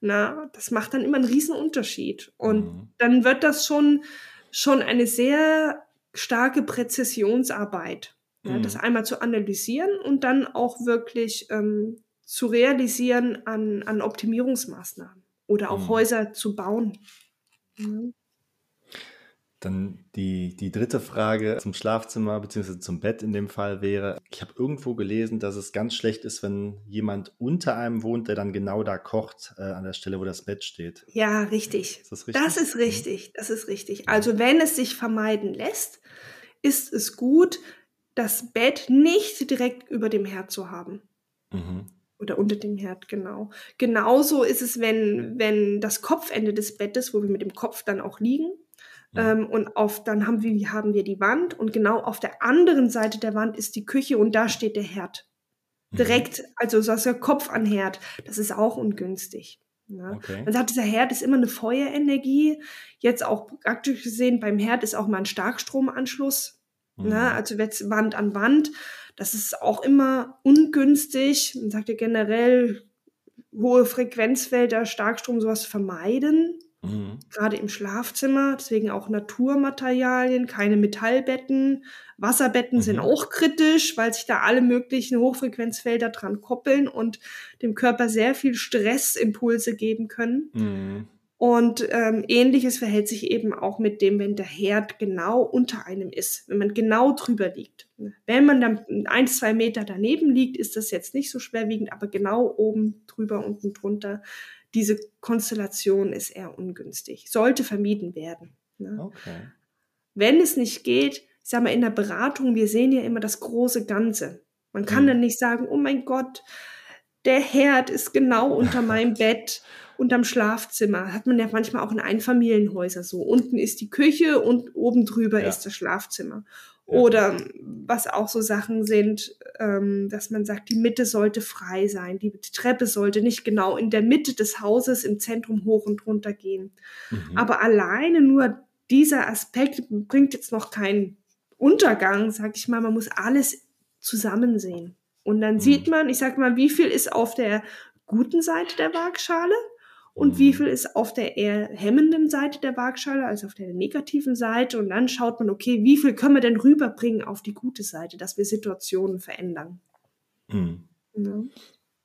Na, das macht dann immer einen riesen Unterschied. Und mhm. dann wird das schon, schon eine sehr starke Präzisionsarbeit. Ja, mhm. Das einmal zu analysieren und dann auch wirklich ähm, zu realisieren an, an Optimierungsmaßnahmen oder auch mhm. Häuser zu bauen. Mhm. Dann die, die dritte Frage zum Schlafzimmer bzw. zum Bett in dem Fall wäre, ich habe irgendwo gelesen, dass es ganz schlecht ist, wenn jemand unter einem wohnt, der dann genau da kocht, äh, an der Stelle, wo das Bett steht. Ja, richtig. Ist das richtig? Das ist mhm. richtig. Das ist richtig. Also wenn es sich vermeiden lässt, ist es gut, das Bett nicht direkt über dem Herd zu haben. Mhm. Oder unter dem Herd, genau. Genauso ist es, wenn, wenn das Kopfende des Bettes, wo wir mit dem Kopf dann auch liegen, ähm, und auf, dann haben wir, haben wir die Wand und genau auf der anderen Seite der Wand ist die Küche und da steht der Herd. Mhm. Direkt, also so ist der Kopf an Herd. Das ist auch ungünstig. Ja. Ne? Okay. Man sagt, dieser Herd ist immer eine Feuerenergie. Jetzt auch praktisch gesehen, beim Herd ist auch mal ein Starkstromanschluss. Mhm. Ne? Also jetzt Wand an Wand. Das ist auch immer ungünstig. Man sagt ja generell, hohe Frequenzfelder, Starkstrom, sowas vermeiden. Mhm. Gerade im Schlafzimmer, deswegen auch Naturmaterialien, keine Metallbetten. Wasserbetten mhm. sind auch kritisch, weil sich da alle möglichen Hochfrequenzfelder dran koppeln und dem Körper sehr viel Stressimpulse geben können. Mhm. Und ähm, ähnliches verhält sich eben auch mit dem, wenn der Herd genau unter einem ist, wenn man genau drüber liegt. Wenn man dann ein, zwei Meter daneben liegt, ist das jetzt nicht so schwerwiegend, aber genau oben drüber, unten drunter diese Konstellation ist eher ungünstig, sollte vermieden werden. Ne? Okay. Wenn es nicht geht, ich sag mal, in der Beratung, wir sehen ja immer das große Ganze. Man kann mhm. dann nicht sagen, oh mein Gott, der Herd ist genau unter meinem <laughs> Bett, unterm Schlafzimmer. Hat man ja manchmal auch in Einfamilienhäusern so. Unten ist die Küche und oben drüber ja. ist das Schlafzimmer. Oder was auch so Sachen sind, ähm, dass man sagt, die Mitte sollte frei sein, die, die, Treppe sollte nicht genau in der Mitte des Hauses im Zentrum hoch und runter gehen. Mhm. Aber alleine nur dieser Aspekt bringt jetzt noch keinen Untergang, sag ich mal. Man muss alles zusammen sehen. Und dann mhm. sieht man, ich sag mal, wie viel ist auf der guten Seite der Waagschale und wie mhm. viel ist auf der eher hemmenden Seite der Waagschale, also auf der negativen Seite. Und dann schaut man, okay, wie viel können wir denn rüberbringen auf die gute Seite, dass wir Situationen verändern. Mhm.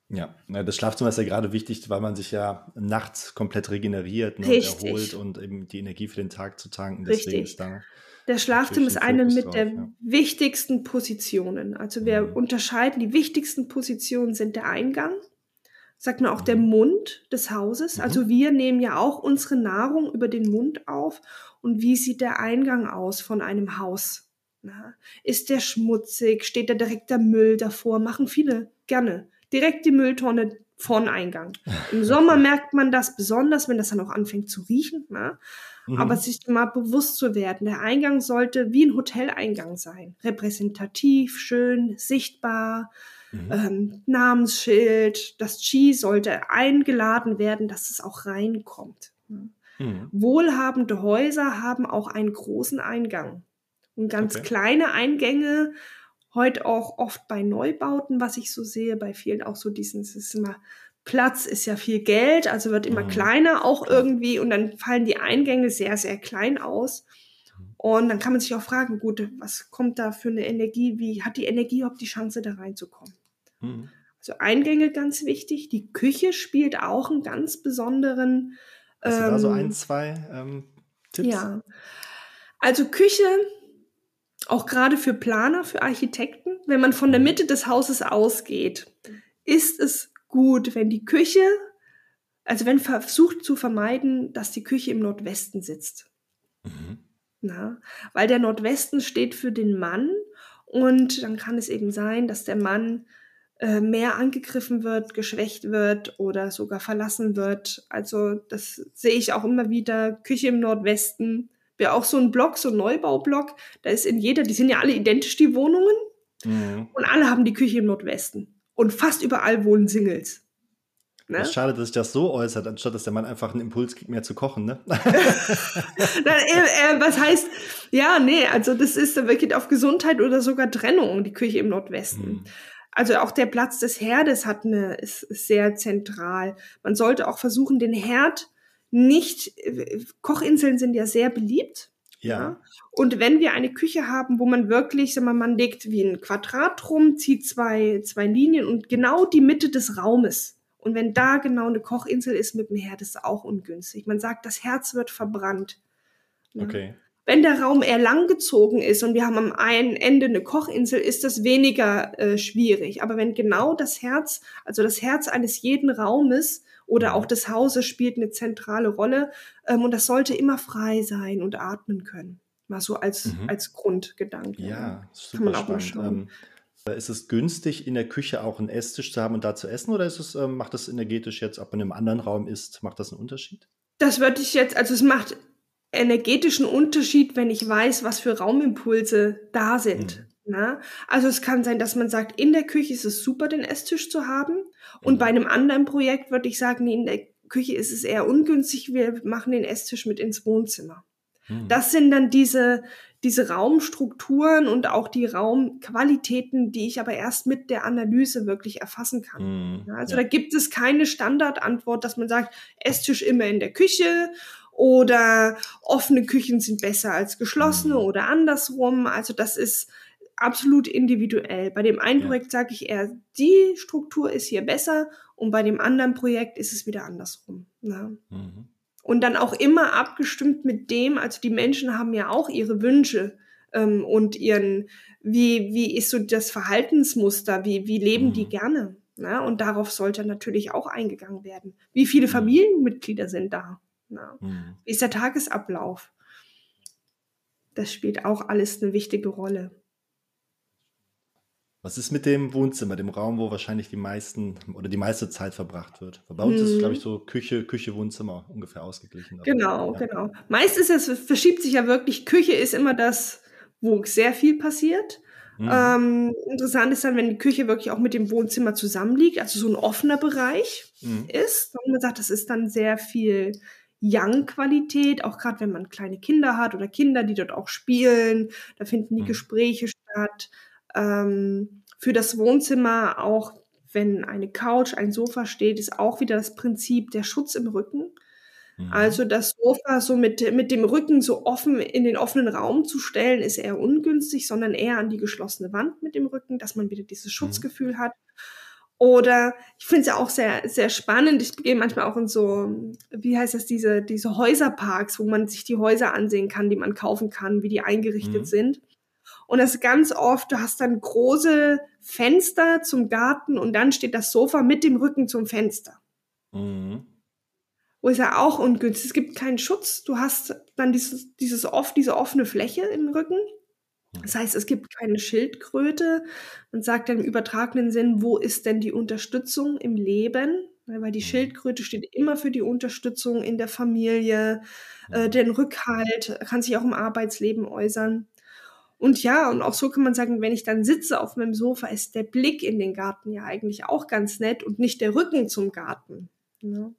Ja. ja, das Schlafzimmer ist ja gerade wichtig, weil man sich ja nachts komplett regeneriert ne, und erholt und eben die Energie für den Tag zu tanken. Deswegen Richtig. ist da der Schlafzimmer ist eine mit drauf, der ja. wichtigsten Positionen. Also wir mhm. unterscheiden, die wichtigsten Positionen sind der Eingang, sagt man auch der Mund des Hauses. Mhm. Also wir nehmen ja auch unsere Nahrung über den Mund auf. Und wie sieht der Eingang aus von einem Haus? Na, ist der schmutzig? Steht da direkt der Müll davor? Machen viele gerne. Direkt die Mülltonne von Eingang. <laughs> Im Sommer merkt man das besonders, wenn das dann auch anfängt zu riechen. Na? Mhm. Aber sich mal bewusst zu werden, der Eingang sollte wie ein Hoteleingang sein. Repräsentativ, schön, sichtbar, Mhm. Ähm, Namensschild, das Chi sollte eingeladen werden, dass es auch reinkommt. Mhm. Wohlhabende Häuser haben auch einen großen Eingang, Und ganz okay. kleine Eingänge, heute auch oft bei Neubauten, was ich so sehe, bei vielen auch so diesen, es ist immer, Platz ist ja viel Geld, also wird immer mhm. kleiner auch irgendwie und dann fallen die Eingänge sehr, sehr klein aus. Und dann kann man sich auch fragen, gut, was kommt da für eine Energie? Wie hat die Energie überhaupt die Chance, da reinzukommen? Mhm. Also Eingänge ganz wichtig. Die Küche spielt auch einen ganz besonderen. Hast ähm, du da so ein, zwei ähm, Tipps? Ja. Also Küche, auch gerade für Planer, für Architekten, wenn man von der mhm. Mitte des Hauses ausgeht, ist es gut, wenn die Küche, also wenn versucht zu vermeiden, dass die Küche im Nordwesten sitzt. Mhm. Na, weil der Nordwesten steht für den Mann und dann kann es eben sein, dass der Mann äh, mehr angegriffen wird, geschwächt wird oder sogar verlassen wird. Also das sehe ich auch immer wieder. Küche im Nordwesten wäre auch so ein Block, so ein Neubaublock. Da ist in jeder, die sind ja alle identisch, die Wohnungen. Mhm. Und alle haben die Küche im Nordwesten. Und fast überall wohnen Singles. Ne? Das schade, dass sich das so äußert, anstatt dass der Mann einfach einen Impuls kriegt, mehr zu kochen, ne? <laughs> Dann, äh, äh, was heißt, ja, nee, also das ist wirklich auf Gesundheit oder sogar Trennung, die Küche im Nordwesten. Hm. Also auch der Platz des Herdes hat eine, ist, ist sehr zentral. Man sollte auch versuchen, den Herd nicht, Kochinseln sind ja sehr beliebt. Ja. ja. Und wenn wir eine Küche haben, wo man wirklich, sag mal, man legt wie ein Quadrat rum, zieht zwei, zwei Linien und genau die Mitte des Raumes und wenn da genau eine Kochinsel ist mit dem Herd, ist es auch ungünstig. Man sagt, das Herz wird verbrannt. Okay. Wenn der Raum eher langgezogen ist und wir haben am einen Ende eine Kochinsel, ist das weniger äh, schwierig. Aber wenn genau das Herz, also das Herz eines jeden Raumes oder auch des Hauses spielt eine zentrale Rolle ähm, und das sollte immer frei sein und atmen können. Mal so als, mhm. als Grundgedanke. Ja, super Kann man auch spannend. Mal schauen. Ähm, ist es günstig, in der Küche auch einen Esstisch zu haben und da zu essen oder ist es, ähm, macht das energetisch jetzt, ob man in einem anderen Raum ist, macht das einen Unterschied? Das würde ich jetzt, also es macht energetischen Unterschied, wenn ich weiß, was für Raumimpulse da sind. Mhm. Na? Also es kann sein, dass man sagt, in der Küche ist es super, den Esstisch zu haben. Und mhm. bei einem anderen Projekt würde ich sagen, in der Küche ist es eher ungünstig, wir machen den Esstisch mit ins Wohnzimmer. Mhm. Das sind dann diese, diese Raumstrukturen und auch die Raumqualitäten, die ich aber erst mit der Analyse wirklich erfassen kann. Ja, also ja. da gibt es keine Standardantwort, dass man sagt, Esstisch immer in der Küche oder offene Küchen sind besser als geschlossene mm. oder andersrum. Also das ist absolut individuell. Bei dem einen ja. Projekt sage ich eher, die Struktur ist hier besser und bei dem anderen Projekt ist es wieder andersrum. Ja. Mhm. Und dann auch immer abgestimmt mit dem, also die Menschen haben ja auch ihre Wünsche ähm, und ihren, wie, wie ist so das Verhaltensmuster, wie, wie leben mhm. die gerne? Na? Und darauf sollte natürlich auch eingegangen werden. Wie viele mhm. Familienmitglieder sind da? Na? Mhm. Wie ist der Tagesablauf? Das spielt auch alles eine wichtige Rolle. Was ist mit dem Wohnzimmer, dem Raum, wo wahrscheinlich die meisten oder die meiste Zeit verbracht wird? Bei uns hm. ist es, glaube ich, so Küche, Küche, Wohnzimmer ungefähr ausgeglichen. Genau, ja. genau. Meist ist es, verschiebt sich ja wirklich, Küche ist immer das, wo sehr viel passiert. Mhm. Ähm, interessant ist dann, wenn die Küche wirklich auch mit dem Wohnzimmer zusammenliegt, also so ein offener Bereich mhm. ist. Und man sagt, das ist dann sehr viel Young-Qualität, auch gerade wenn man kleine Kinder hat oder Kinder, die dort auch spielen, da finden die mhm. Gespräche statt ähm, für das Wohnzimmer auch, wenn eine Couch, ein Sofa steht, ist auch wieder das Prinzip der Schutz im Rücken. Mhm. Also das Sofa so mit, mit dem Rücken so offen in den offenen Raum zu stellen, ist eher ungünstig, sondern eher an die geschlossene Wand mit dem Rücken, dass man wieder dieses mhm. Schutzgefühl mhm. hat. Oder ich finde es ja auch sehr, sehr spannend. Ich gehe manchmal auch in so, wie heißt das, diese, diese Häuserparks, wo man sich die Häuser ansehen kann, die man kaufen kann, wie die eingerichtet mhm. sind. Und das ist ganz oft, du hast dann große Fenster zum Garten und dann steht das Sofa mit dem Rücken zum Fenster. Mhm. Wo ist ja auch ungünstig. Es gibt keinen Schutz. Du hast dann dieses, dieses oft, diese offene Fläche im Rücken. Das heißt, es gibt keine Schildkröte. Man sagt dann im übertragenen Sinn, wo ist denn die Unterstützung im Leben? Weil die mhm. Schildkröte steht immer für die Unterstützung in der Familie, äh, den Rückhalt, kann sich auch im Arbeitsleben äußern. Und ja, und auch so kann man sagen, wenn ich dann sitze auf meinem Sofa, ist der Blick in den Garten ja eigentlich auch ganz nett und nicht der Rücken zum Garten. Ne?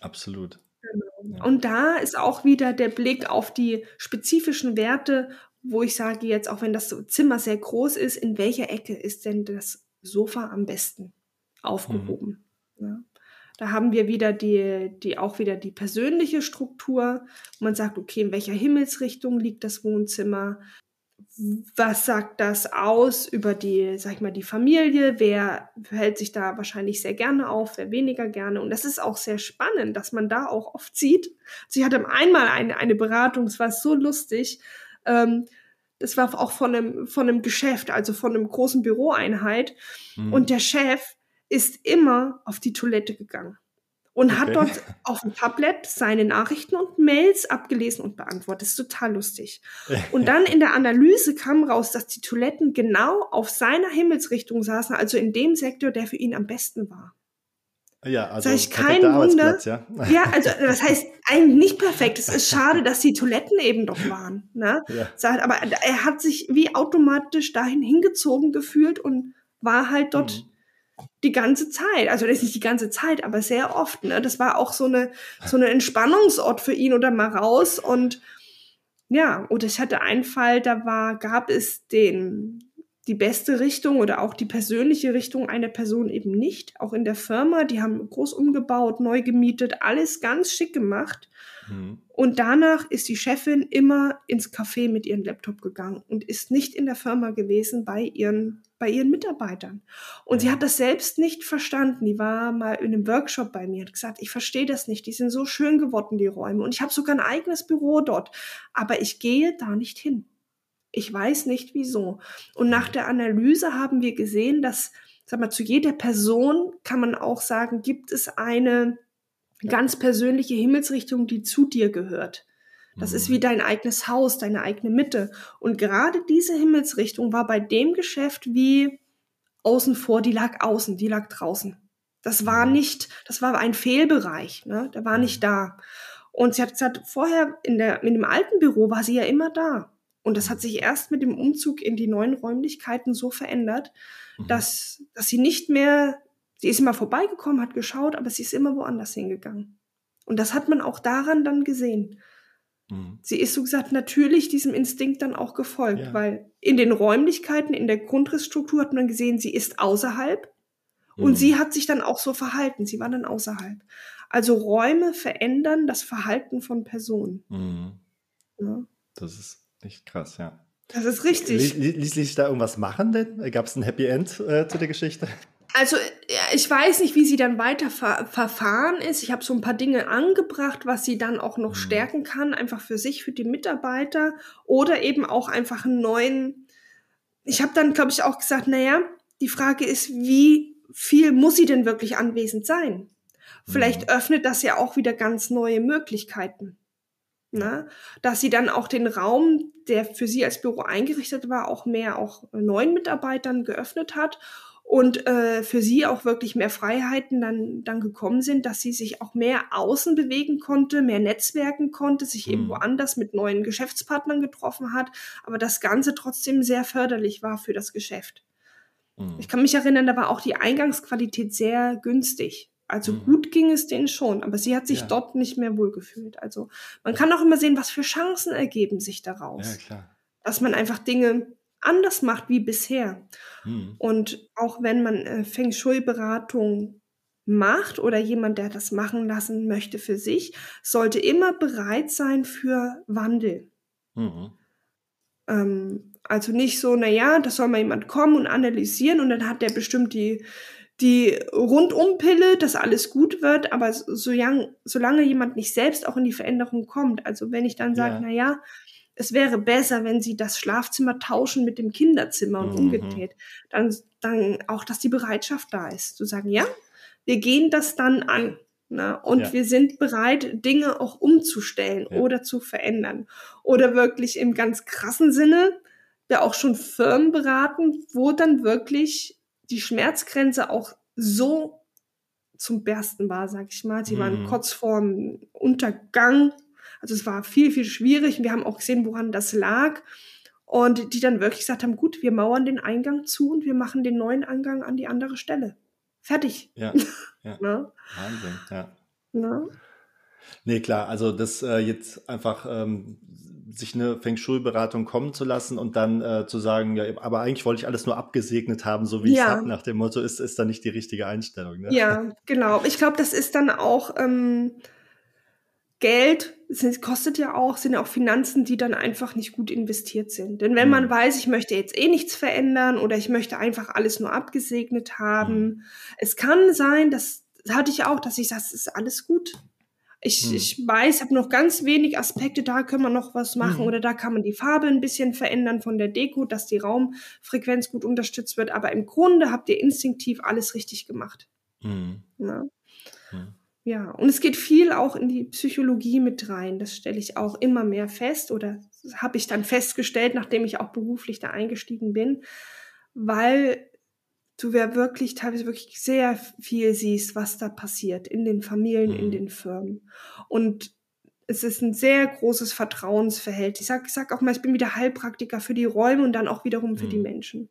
Absolut. Genau. Ja. Und da ist auch wieder der Blick auf die spezifischen Werte, wo ich sage jetzt, auch wenn das Zimmer sehr groß ist, in welcher Ecke ist denn das Sofa am besten aufgehoben? Mhm. Ja. Da haben wir wieder die, die, auch wieder die persönliche Struktur. Man sagt, okay, in welcher Himmelsrichtung liegt das Wohnzimmer? Was sagt das aus über die, sag ich mal, die Familie? Wer hält sich da wahrscheinlich sehr gerne auf, wer weniger gerne? Und das ist auch sehr spannend, dass man da auch oft sieht. Sie hatte einmal eine, eine Beratung, es war so lustig. Ähm, das war auch von einem, von einem Geschäft, also von einem großen Büroeinheit. Mhm. Und der Chef ist immer auf die Toilette gegangen und okay. hat dort auf dem Tablet seine Nachrichten und Mails abgelesen und beantwortet. Das ist total lustig. Und dann in der Analyse kam raus, dass die Toiletten genau auf seiner Himmelsrichtung saßen, also in dem Sektor, der für ihn am besten war. Ja, also das heißt, kein Wunder. Ja. ja, also das heißt eigentlich nicht perfekt. Es ist schade, dass die Toiletten eben doch waren. Ne? <laughs> Ja. Aber er hat sich wie automatisch dahin hingezogen gefühlt und war halt dort mhm die ganze Zeit. Also das ist nicht die ganze Zeit, aber sehr oft. Ne? Das war auch so eine so eine Entspannungsort für ihn oder mal raus und ja, und ich hatte einen Fall, da war gab es den die beste Richtung oder auch die persönliche Richtung einer Person eben nicht. Auch in der Firma, die haben groß umgebaut, neu gemietet, alles ganz schick gemacht. Mhm. Und danach ist die Chefin immer ins Café mit ihrem Laptop gegangen und ist nicht in der Firma gewesen bei ihren, bei ihren Mitarbeitern. Und sie hat das selbst nicht verstanden. Die war mal in einem Workshop bei mir und gesagt, ich verstehe das nicht. Die sind so schön geworden, die Räume. Und ich habe sogar ein eigenes Büro dort. Aber ich gehe da nicht hin. Ich weiß nicht wieso. Und nach der Analyse haben wir gesehen, dass, sag mal, zu jeder Person kann man auch sagen, gibt es eine ganz persönliche Himmelsrichtung, die zu dir gehört. Das ist mhm. wie dein eigenes Haus, deine eigene Mitte. Und gerade diese Himmelsrichtung war bei dem Geschäft wie außen vor, die lag außen, die lag draußen. Das war mhm. nicht, das war ein Fehlbereich, ne? der war nicht mhm. da. Und sie hat gesagt, vorher in, der, in dem alten Büro war sie ja immer da. Und das hat sich erst mit dem Umzug in die neuen Räumlichkeiten so verändert, mhm. dass, dass sie nicht mehr, sie ist immer vorbeigekommen, hat geschaut, aber sie ist immer woanders hingegangen. Und das hat man auch daran dann gesehen. Mhm. Sie ist so gesagt natürlich diesem Instinkt dann auch gefolgt, ja. weil in den Räumlichkeiten, in der Grundrissstruktur hat man gesehen, sie ist außerhalb mhm. und sie hat sich dann auch so verhalten. Sie war dann außerhalb. Also Räume verändern das Verhalten von Personen. Mhm. Ja. Das ist Echt krass, ja. Das ist richtig. Ließ sich da irgendwas machen denn? Gab es ein Happy End äh, zu der Geschichte? Also ich weiß nicht, wie sie dann weiter ver verfahren ist. Ich habe so ein paar Dinge angebracht, was sie dann auch noch mhm. stärken kann, einfach für sich, für die Mitarbeiter oder eben auch einfach einen neuen. Ich habe dann, glaube ich, auch gesagt, naja, die Frage ist, wie viel muss sie denn wirklich anwesend sein? Vielleicht mhm. öffnet das ja auch wieder ganz neue Möglichkeiten. Ne? Dass sie dann auch den Raum, der für sie als Büro eingerichtet war, auch mehr auch neuen Mitarbeitern geöffnet hat und äh, für sie auch wirklich mehr Freiheiten dann, dann gekommen sind, dass sie sich auch mehr außen bewegen konnte, mehr netzwerken konnte, sich mhm. irgendwo anders mit neuen Geschäftspartnern getroffen hat, aber das Ganze trotzdem sehr förderlich war für das Geschäft. Mhm. Ich kann mich erinnern, da war auch die Eingangsqualität sehr günstig. Also mhm. gut ging es denen schon, aber sie hat sich ja. dort nicht mehr wohlgefühlt. Also man kann auch immer sehen, was für Chancen ergeben sich daraus. Ja. Dass man einfach Dinge anders macht wie bisher. Mhm. Und auch wenn man äh, Feng Shui-Beratung macht oder jemand, der das machen lassen möchte für sich, sollte immer bereit sein für Wandel. Mhm. Ähm, also nicht so, na ja, da soll mal jemand kommen und analysieren und dann hat der bestimmt die die Rundumpille, dass alles gut wird, aber solange, solange jemand nicht selbst auch in die Veränderung kommt, also wenn ich dann sage, ja. na ja, es wäre besser, wenn sie das Schlafzimmer tauschen mit dem Kinderzimmer und mhm. umgedreht, dann, dann auch, dass die Bereitschaft da ist, zu sagen, ja, wir gehen das dann an. Ne? Und ja. wir sind bereit, Dinge auch umzustellen ja. oder zu verändern. Oder wirklich im ganz krassen Sinne, ja auch schon Firmen beraten, wo dann wirklich die Schmerzgrenze auch so zum Bersten war, sag ich mal. Sie mhm. waren kurz vorm Untergang. Also es war viel, viel schwierig. Wir haben auch gesehen, woran das lag. Und die dann wirklich gesagt haben, gut, wir mauern den Eingang zu und wir machen den neuen Eingang an die andere Stelle. Fertig. Ja. <laughs> ja. Wahnsinn, ja. Na? Nee, klar, also das äh, jetzt einfach ähm, sich eine Feng Shui-Beratung kommen zu lassen und dann äh, zu sagen, ja, aber eigentlich wollte ich alles nur abgesegnet haben, so wie ja. ich es habe, nach dem Motto, ist, ist dann nicht die richtige Einstellung. Ne? Ja, genau. Ich glaube, das ist dann auch ähm, Geld, es kostet ja auch, sind ja auch Finanzen, die dann einfach nicht gut investiert sind. Denn wenn mhm. man weiß, ich möchte jetzt eh nichts verändern oder ich möchte einfach alles nur abgesegnet haben, mhm. es kann sein, dass hatte ich auch, dass ich sage, es ist alles gut. Ich, hm. ich weiß, habe noch ganz wenig Aspekte, da können wir noch was machen hm. oder da kann man die Farbe ein bisschen verändern von der Deko, dass die Raumfrequenz gut unterstützt wird. Aber im Grunde habt ihr instinktiv alles richtig gemacht. Hm. Ja. Hm. ja, und es geht viel auch in die Psychologie mit rein. Das stelle ich auch immer mehr fest oder habe ich dann festgestellt, nachdem ich auch beruflich da eingestiegen bin, weil du ja wirklich teilweise wirklich sehr viel siehst, was da passiert in den Familien, mhm. in den Firmen. Und es ist ein sehr großes Vertrauensverhältnis. Ich sag, ich sag auch mal, ich bin wieder Heilpraktiker für die Räume und dann auch wiederum für mhm. die Menschen.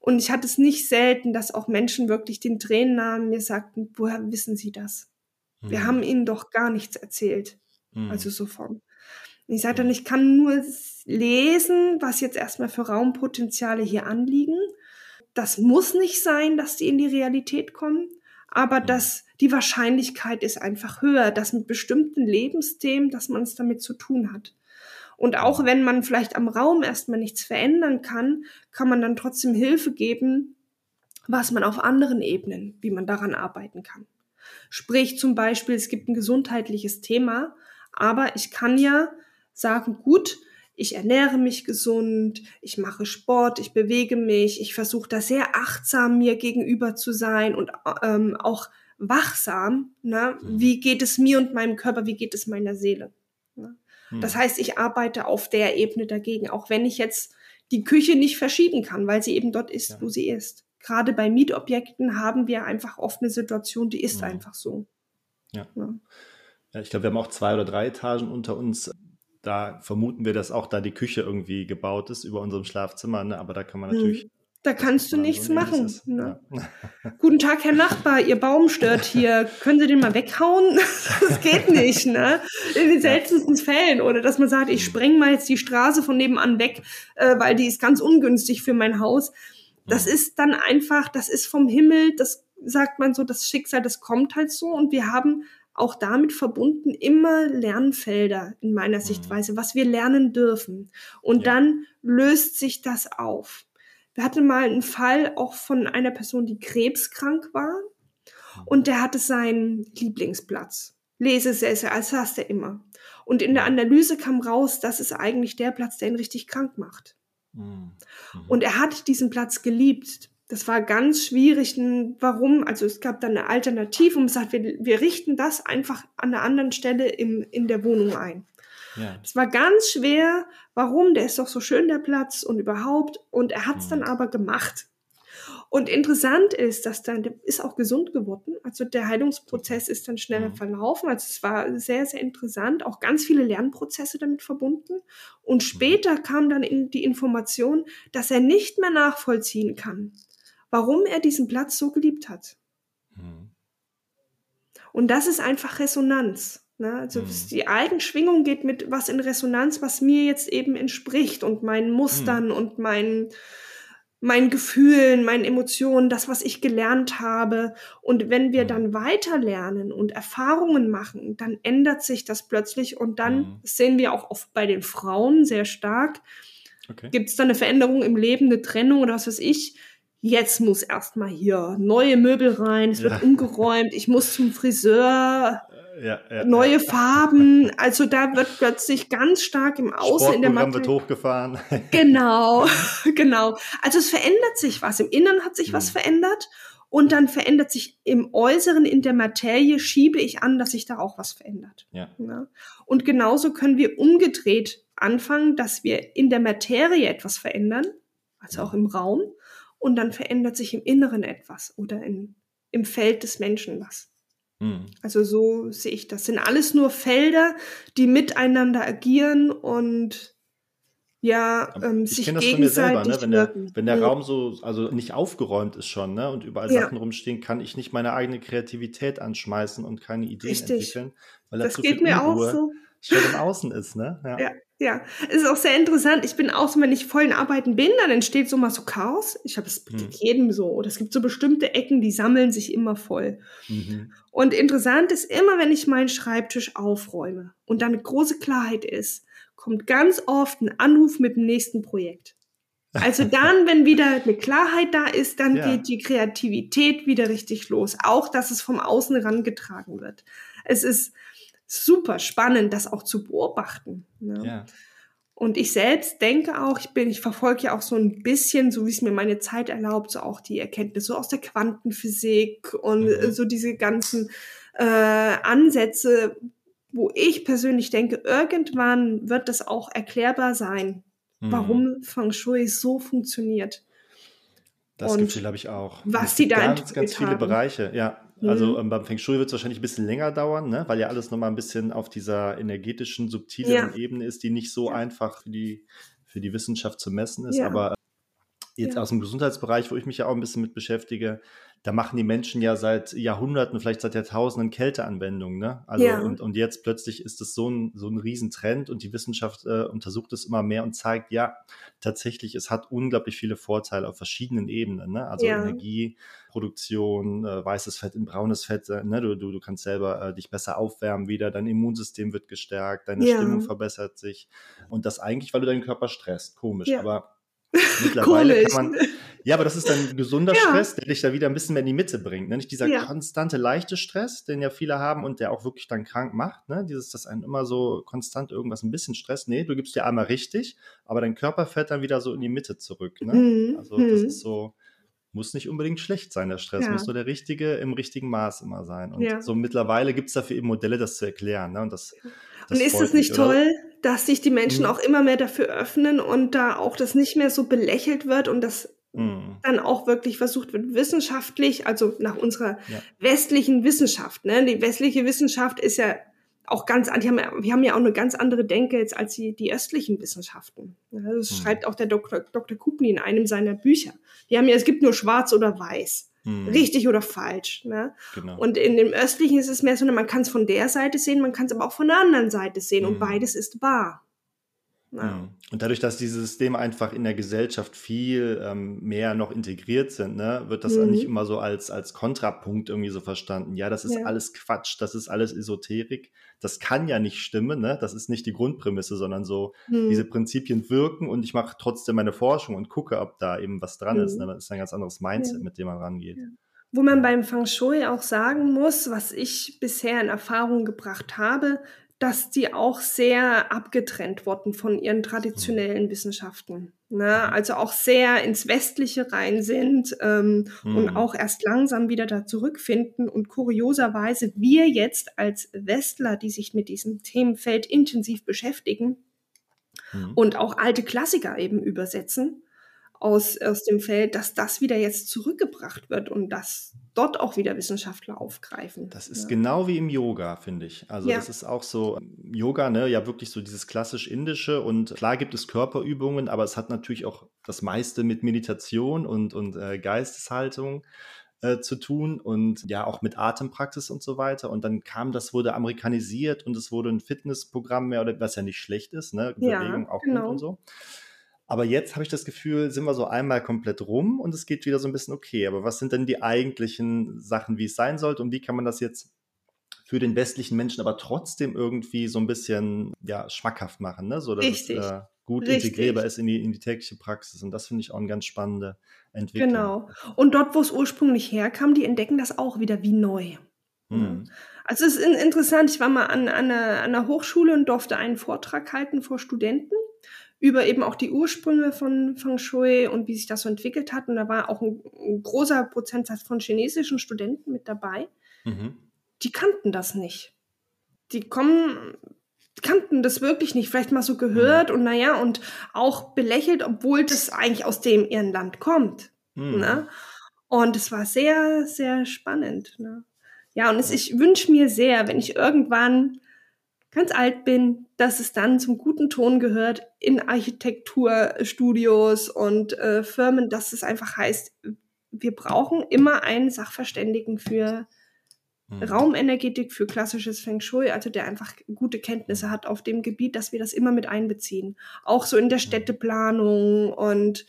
Und ich hatte es nicht selten, dass auch Menschen wirklich den Tränen nahmen, mir sagten, woher wissen Sie das? Mhm. Wir haben Ihnen doch gar nichts erzählt. Mhm. Also so von. Ich sage dann, ich kann nur lesen, was jetzt erstmal für Raumpotenziale hier anliegen das muss nicht sein, dass die in die Realität kommen, aber dass die Wahrscheinlichkeit ist einfach höher, dass mit bestimmten Lebensthemen, dass man es damit zu tun hat. Und auch wenn man vielleicht am Raum erstmal nichts verändern kann, kann man dann trotzdem Hilfe geben, was man auf anderen Ebenen, wie man daran arbeiten kann. Sprich zum Beispiel, es gibt ein gesundheitliches Thema, aber ich kann ja sagen, gut, ich ernähre mich gesund, ich mache Sport, ich bewege mich, ich versuche da sehr achtsam mir gegenüber zu sein und ähm, auch wachsam. Ne? Mhm. Wie geht es mir und meinem Körper, wie geht es meiner Seele? Ne? Mhm. Das heißt, ich arbeite auf der Ebene dagegen, auch wenn ich jetzt die Küche nicht verschieben kann, weil sie eben dort ist, ja. wo sie ist. Gerade bei Mietobjekten haben wir einfach oft eine Situation, die ist mhm. einfach so. Ja. ja. ja ich glaube, wir haben auch zwei oder drei Etagen unter uns da vermuten wir, dass auch da die Küche irgendwie gebaut ist über unserem Schlafzimmer, ne? aber da kann man hm. natürlich. Da kannst du nichts so machen. Ne? Ja. <laughs> <laughs> Guten Tag, Herr Nachbar, Ihr Baum stört hier. Können Sie den mal weghauen? <laughs> das geht nicht, ne? In den seltensten. Fällen. Oder dass man sagt, ich hm. spreng mal jetzt die Straße von nebenan weg, äh, weil die ist ganz ungünstig für mein Haus. Das ja. Hm. ist dann einfach, das ist vom Himmel, das sagt man so, das Schicksal, das kommt halt so. Und wir haben auch damit verbunden immer Lernfelder in meiner mhm. Sichtweise, was wir lernen dürfen. Und ja. dann löst sich das auf. Wir hatten mal einen Fall auch von einer Person, die krebskrank war mhm. und der hatte seinen Lieblingsplatz. Lesesessel, als saß er immer. Und in der Analyse kam raus, das ist eigentlich der Platz, der ihn richtig krank macht. Mhm. Und er hat diesen Platz geliebt das war ganz schwierig. Warum? Also es gab dann eine Alternative und sagt, wir, wir richten das einfach an einer anderen Stelle im, in der Wohnung ein. Ja. Das war ganz schwer. Warum? Der ist doch so schön, der Platz und überhaupt. Und er hat es mhm. dann aber gemacht. Und interessant ist, dass dann, der ist auch gesund geworden. Also der Heilungsprozess ist dann schneller mhm. verlaufen. Also es war sehr, sehr interessant. Auch ganz viele Lernprozesse damit verbunden. Und mhm. später kam dann in die Information, dass er nicht mehr nachvollziehen kann, warum er diesen Platz so geliebt hat. Mhm. Und das ist einfach Resonanz. Ne? Also mhm. die Eigenschwingung geht mit was in Resonanz, was mir jetzt eben entspricht und meinen Mustern mhm. und meinen meinen Gefühlen, meinen Emotionen, das, was ich gelernt habe. Und wenn wir mhm. dann weiter lernen und Erfahrungen machen, dann ändert sich das plötzlich und dann mhm. sehen wir auch oft bei den Frauen sehr stark. Okay. Gibt es da eine Veränderung im Leben, eine Trennung oder was weiß ich? Jetzt muss erstmal hier neue Möbel rein, es wird ja. umgeräumt, ich muss zum Friseur, ja, ja, neue Farben. Also da wird plötzlich ganz stark im Außen in der Materie. wird hochgefahren. <laughs> Genau, <laughs> genau. Also es verändert sich was. Im Inneren hat sich hm. was verändert und dann verändert sich im Äußeren in der Materie, schiebe ich an, dass sich da auch was verändert. Ja. Und genauso können wir umgedreht anfangen, dass wir in der Materie etwas verändern, also auch im Raum und dann verändert sich im Inneren etwas oder in, im Feld des Menschen was. Mhm. Also so sehe ich das. Sind alles nur Felder, die miteinander agieren und ja, ähm, ich sich das gegenseitig selber, ne? wenn der, wenn der Raum so, also nicht aufgeräumt ist schon, ne, und überall ja. Sachen rumstehen, kann ich nicht meine eigene Kreativität anschmeißen und keine Ideen Richtig. entwickeln, weil das geht mir auch so. schon im Außen ist, ne? Ja. ja. Ja, es ist auch sehr interessant. Ich bin auch so, wenn ich voll in Arbeiten bin, dann entsteht so mal so Chaos. Ich habe es hm. jedem so. Oder es gibt so bestimmte Ecken, die sammeln sich immer voll. Mhm. Und interessant ist immer, wenn ich meinen Schreibtisch aufräume und damit große Klarheit ist, kommt ganz oft ein Anruf mit dem nächsten Projekt. Also <laughs> dann, wenn wieder eine Klarheit da ist, dann ja. geht die Kreativität wieder richtig los. Auch, dass es vom Außen herangetragen wird. Es ist super spannend, das auch zu beobachten. Ne? Ja. Und ich selbst denke auch, ich bin, ich verfolge ja auch so ein bisschen, so wie es mir meine Zeit erlaubt, so auch die Erkenntnisse aus der Quantenphysik und mhm. so diese ganzen äh, Ansätze, wo ich persönlich denke, irgendwann wird das auch erklärbar sein, mhm. warum Feng Shui so funktioniert. Das und Gefühl habe ich auch. Was die da ganz, ganz viele haben. Bereiche, ja. Also mhm. ähm, beim Feng Shui wird es wahrscheinlich ein bisschen länger dauern, ne? weil ja alles nochmal ein bisschen auf dieser energetischen, subtilen ja. Ebene ist, die nicht so einfach für die, für die Wissenschaft zu messen ist. Ja. Aber jetzt aus dem Gesundheitsbereich, wo ich mich ja auch ein bisschen mit beschäftige, da machen die Menschen ja seit Jahrhunderten, vielleicht seit Jahrtausenden Kälteanwendungen. Ne? Also ja. und, und jetzt plötzlich ist es so ein, so ein Riesentrend und die Wissenschaft äh, untersucht es immer mehr und zeigt, ja, tatsächlich, es hat unglaublich viele Vorteile auf verschiedenen Ebenen. Ne? Also ja. Energieproduktion, äh, weißes Fett in braunes Fett, äh, ne? du, du, du kannst selber äh, dich besser aufwärmen wieder, dein Immunsystem wird gestärkt, deine ja. Stimmung verbessert sich. Und das eigentlich, weil du deinen Körper stresst. Komisch, aber Mittlerweile kann man. Ja, aber das ist dann gesunder ja. Stress, der dich da wieder ein bisschen mehr in die Mitte bringt. Ne? Nicht dieser ja. konstante, leichte Stress, den ja viele haben und der auch wirklich dann krank macht. Ne? Dieses, dass einen immer so konstant irgendwas ein bisschen Stress. Nee, du gibst dir einmal richtig, aber dein Körper fällt dann wieder so in die Mitte zurück. Ne? Mhm. Also das mhm. ist so, muss nicht unbedingt schlecht sein, der Stress. Ja. Muss nur der richtige im richtigen Maß immer sein. Und so mittlerweile gibt es dafür eben Modelle, das zu erklären. Ne? Und das, das und ist es nicht toll, dass sich die Menschen mhm. auch immer mehr dafür öffnen und da auch das nicht mehr so belächelt wird und das mhm. dann auch wirklich versucht wird, wissenschaftlich, also nach unserer ja. westlichen Wissenschaft. Ne? Die westliche Wissenschaft ist ja auch ganz, die haben ja, wir haben ja auch eine ganz andere Denke jetzt als die, die östlichen Wissenschaften. Das mhm. schreibt auch der Dr. Dr. Kupni in einem seiner Bücher. Die haben ja, es gibt nur schwarz oder weiß. Mhm. Richtig oder falsch. Ne? Genau. Und in dem östlichen ist es mehr so, man kann es von der Seite sehen, man kann es aber auch von der anderen Seite sehen mhm. und beides ist wahr. Ja. Mhm. Und dadurch, dass diese Systeme einfach in der Gesellschaft viel ähm, mehr noch integriert sind, ne, wird das mhm. nicht immer so als, als Kontrapunkt irgendwie so verstanden. Ja, das ist ja. alles Quatsch, das ist alles Esoterik. Das kann ja nicht stimmen, ne? Das ist nicht die Grundprämisse, sondern so, mhm. diese Prinzipien wirken und ich mache trotzdem meine Forschung und gucke, ob da eben was dran ist. Ne? Mhm. Das ist ein ganz anderes Mindset, ja. mit dem man rangeht. Wo man beim Feng Shui auch sagen muss, was ich bisher in Erfahrung gebracht habe, dass die auch sehr abgetrennt wurden von ihren traditionellen mhm. Wissenschaften. Ne? Also auch sehr ins Westliche rein sind ähm, mhm. und auch erst langsam wieder da zurückfinden. Und kurioserweise wir jetzt als Westler, die sich mit diesem Themenfeld intensiv beschäftigen mhm. und auch alte Klassiker eben übersetzen, aus, aus dem Feld, dass das wieder jetzt zurückgebracht wird und dass dort auch wieder Wissenschaftler aufgreifen. Das ist ja. genau wie im Yoga, finde ich. Also ja. das ist auch so, Yoga, ne, ja wirklich so dieses klassisch indische und klar gibt es Körperübungen, aber es hat natürlich auch das meiste mit Meditation und, und äh, Geisteshaltung äh, zu tun und ja auch mit Atempraxis und so weiter. Und dann kam das, wurde amerikanisiert und es wurde ein Fitnessprogramm mehr oder was ja nicht schlecht ist, ne? Bewegung ja, auch genau. und so. Aber jetzt habe ich das Gefühl, sind wir so einmal komplett rum und es geht wieder so ein bisschen okay. Aber was sind denn die eigentlichen Sachen, wie es sein sollte und wie kann man das jetzt für den westlichen Menschen aber trotzdem irgendwie so ein bisschen ja, schmackhaft machen, ne? so dass Richtig. es äh, gut Richtig. integrierbar ist in die, in die tägliche Praxis. Und das finde ich auch eine ganz spannende Entwicklung. Genau. Und dort, wo es ursprünglich herkam, die entdecken das auch wieder wie neu. Mhm. Also es ist interessant, ich war mal an, an, einer, an einer Hochschule und durfte einen Vortrag halten vor Studenten über eben auch die Ursprünge von Feng Shui und wie sich das so entwickelt hat. Und da war auch ein, ein großer Prozentsatz von chinesischen Studenten mit dabei. Mhm. Die kannten das nicht. Die kommen, kannten das wirklich nicht, vielleicht mal so gehört mhm. und naja, und auch belächelt, obwohl das eigentlich aus dem ihren Land kommt. Mhm. Ne? Und es war sehr, sehr spannend. Ne? Ja, und es, ich wünsche mir sehr, wenn ich irgendwann ganz alt bin, dass es dann zum guten Ton gehört in Architekturstudios und äh, Firmen, dass es einfach heißt, wir brauchen immer einen Sachverständigen für mhm. Raumenergetik für klassisches Feng Shui, also der einfach gute Kenntnisse hat auf dem Gebiet, dass wir das immer mit einbeziehen. Auch so in der mhm. Städteplanung und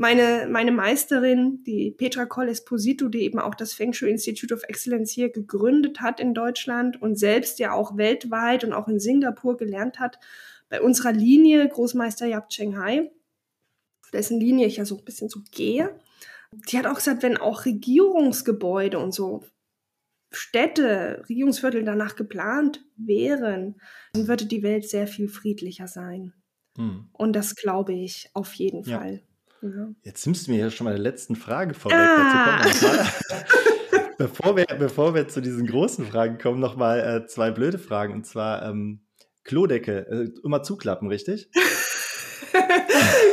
meine, meine Meisterin, die Petra Coll Esposito, die eben auch das Feng Shui Institute of Excellence hier gegründet hat in Deutschland und selbst ja auch weltweit und auch in Singapur gelernt hat, bei unserer Linie Großmeister Yap Cheng Hai, dessen Linie ich ja so ein bisschen so gehe, die hat auch gesagt, wenn auch Regierungsgebäude und so Städte, Regierungsviertel danach geplant wären, dann würde die Welt sehr viel friedlicher sein. Hm. Und das glaube ich auf jeden ja. Fall. Ja. Jetzt nimmst du mir ja schon mal der letzten Frage vorweg. Ah. bevor, wir, bevor wir zu diesen großen Fragen kommen, noch mal äh, zwei blöde Fragen. Und zwar ähm, Klodeckel, äh, immer zuklappen, richtig?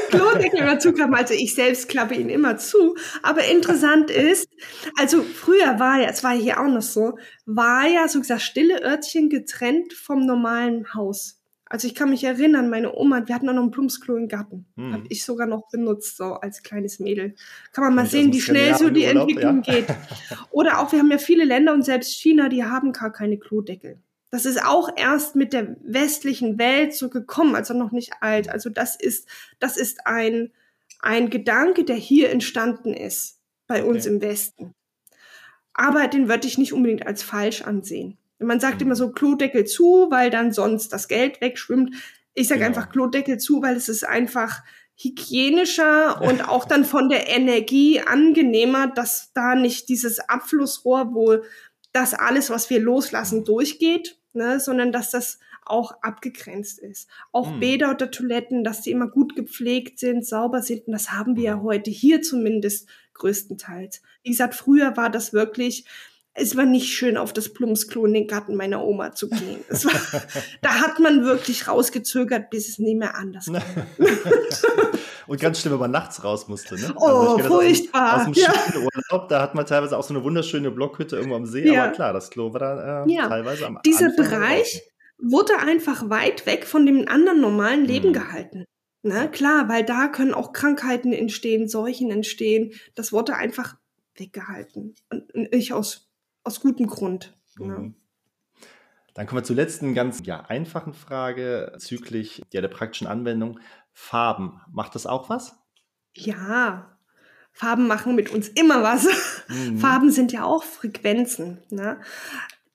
Klodeckel immer zuklappen. Also ich selbst klappe ihn immer zu. Aber interessant <laughs> ist, also früher war ja, es war hier auch noch so, war ja so gesagt stille Örtchen getrennt vom normalen Haus. Also ich kann mich erinnern, meine Oma, wir hatten auch noch ein Plumpsklo im Garten. Hm. Habe ich sogar noch benutzt, so als kleines Mädel. Kann man mal sehen, wie schnell so die Urlaub, Entwicklung ja? geht. Oder auch, wir haben ja viele Länder und selbst China, die haben gar keine Klodeckel. Das ist auch erst mit der westlichen Welt so gekommen, also noch nicht alt. Also das ist, das ist ein, ein Gedanke, der hier entstanden ist, bei uns okay. im Westen. Aber den würde ich nicht unbedingt als falsch ansehen. Man sagt immer so Klodeckel zu, weil dann sonst das Geld wegschwimmt. Ich sage genau. einfach Klodeckel zu, weil es ist einfach hygienischer <laughs> und auch dann von der Energie angenehmer, dass da nicht dieses Abflussrohr, wo das alles, was wir loslassen, durchgeht, ne, sondern dass das auch abgegrenzt ist. Auch mhm. Bäder oder Toiletten, dass die immer gut gepflegt sind, sauber sind. Und das haben wir ja heute hier zumindest größtenteils. Wie gesagt, früher war das wirklich, es war nicht schön, auf das Plumpsklo in den Garten meiner Oma zu gehen. War, <laughs> da hat man wirklich rausgezögert, bis es nicht mehr anders <laughs> ging. Und ganz schlimm, wenn man nachts raus musste. Ne? Oh, also furchtbar. Aus dem, aus dem ja. da hat man teilweise auch so eine wunderschöne Blockhütte irgendwo am See. Ja. Aber klar, das Klo war da äh, ja. teilweise am Dieser Anfang Bereich wurde einfach weit weg von dem anderen normalen Leben hm. gehalten. Ne? Klar, weil da können auch Krankheiten entstehen, Seuchen entstehen. Das wurde einfach weggehalten. Und ich aus aus gutem Grund. Ne? Mhm. Dann kommen wir zur letzten ganz ja, einfachen Frage züglich ja, der praktischen Anwendung. Farben, macht das auch was? Ja, Farben machen mit uns immer was. <laughs> Mhm. Farben sind ja auch Frequenzen. Ne?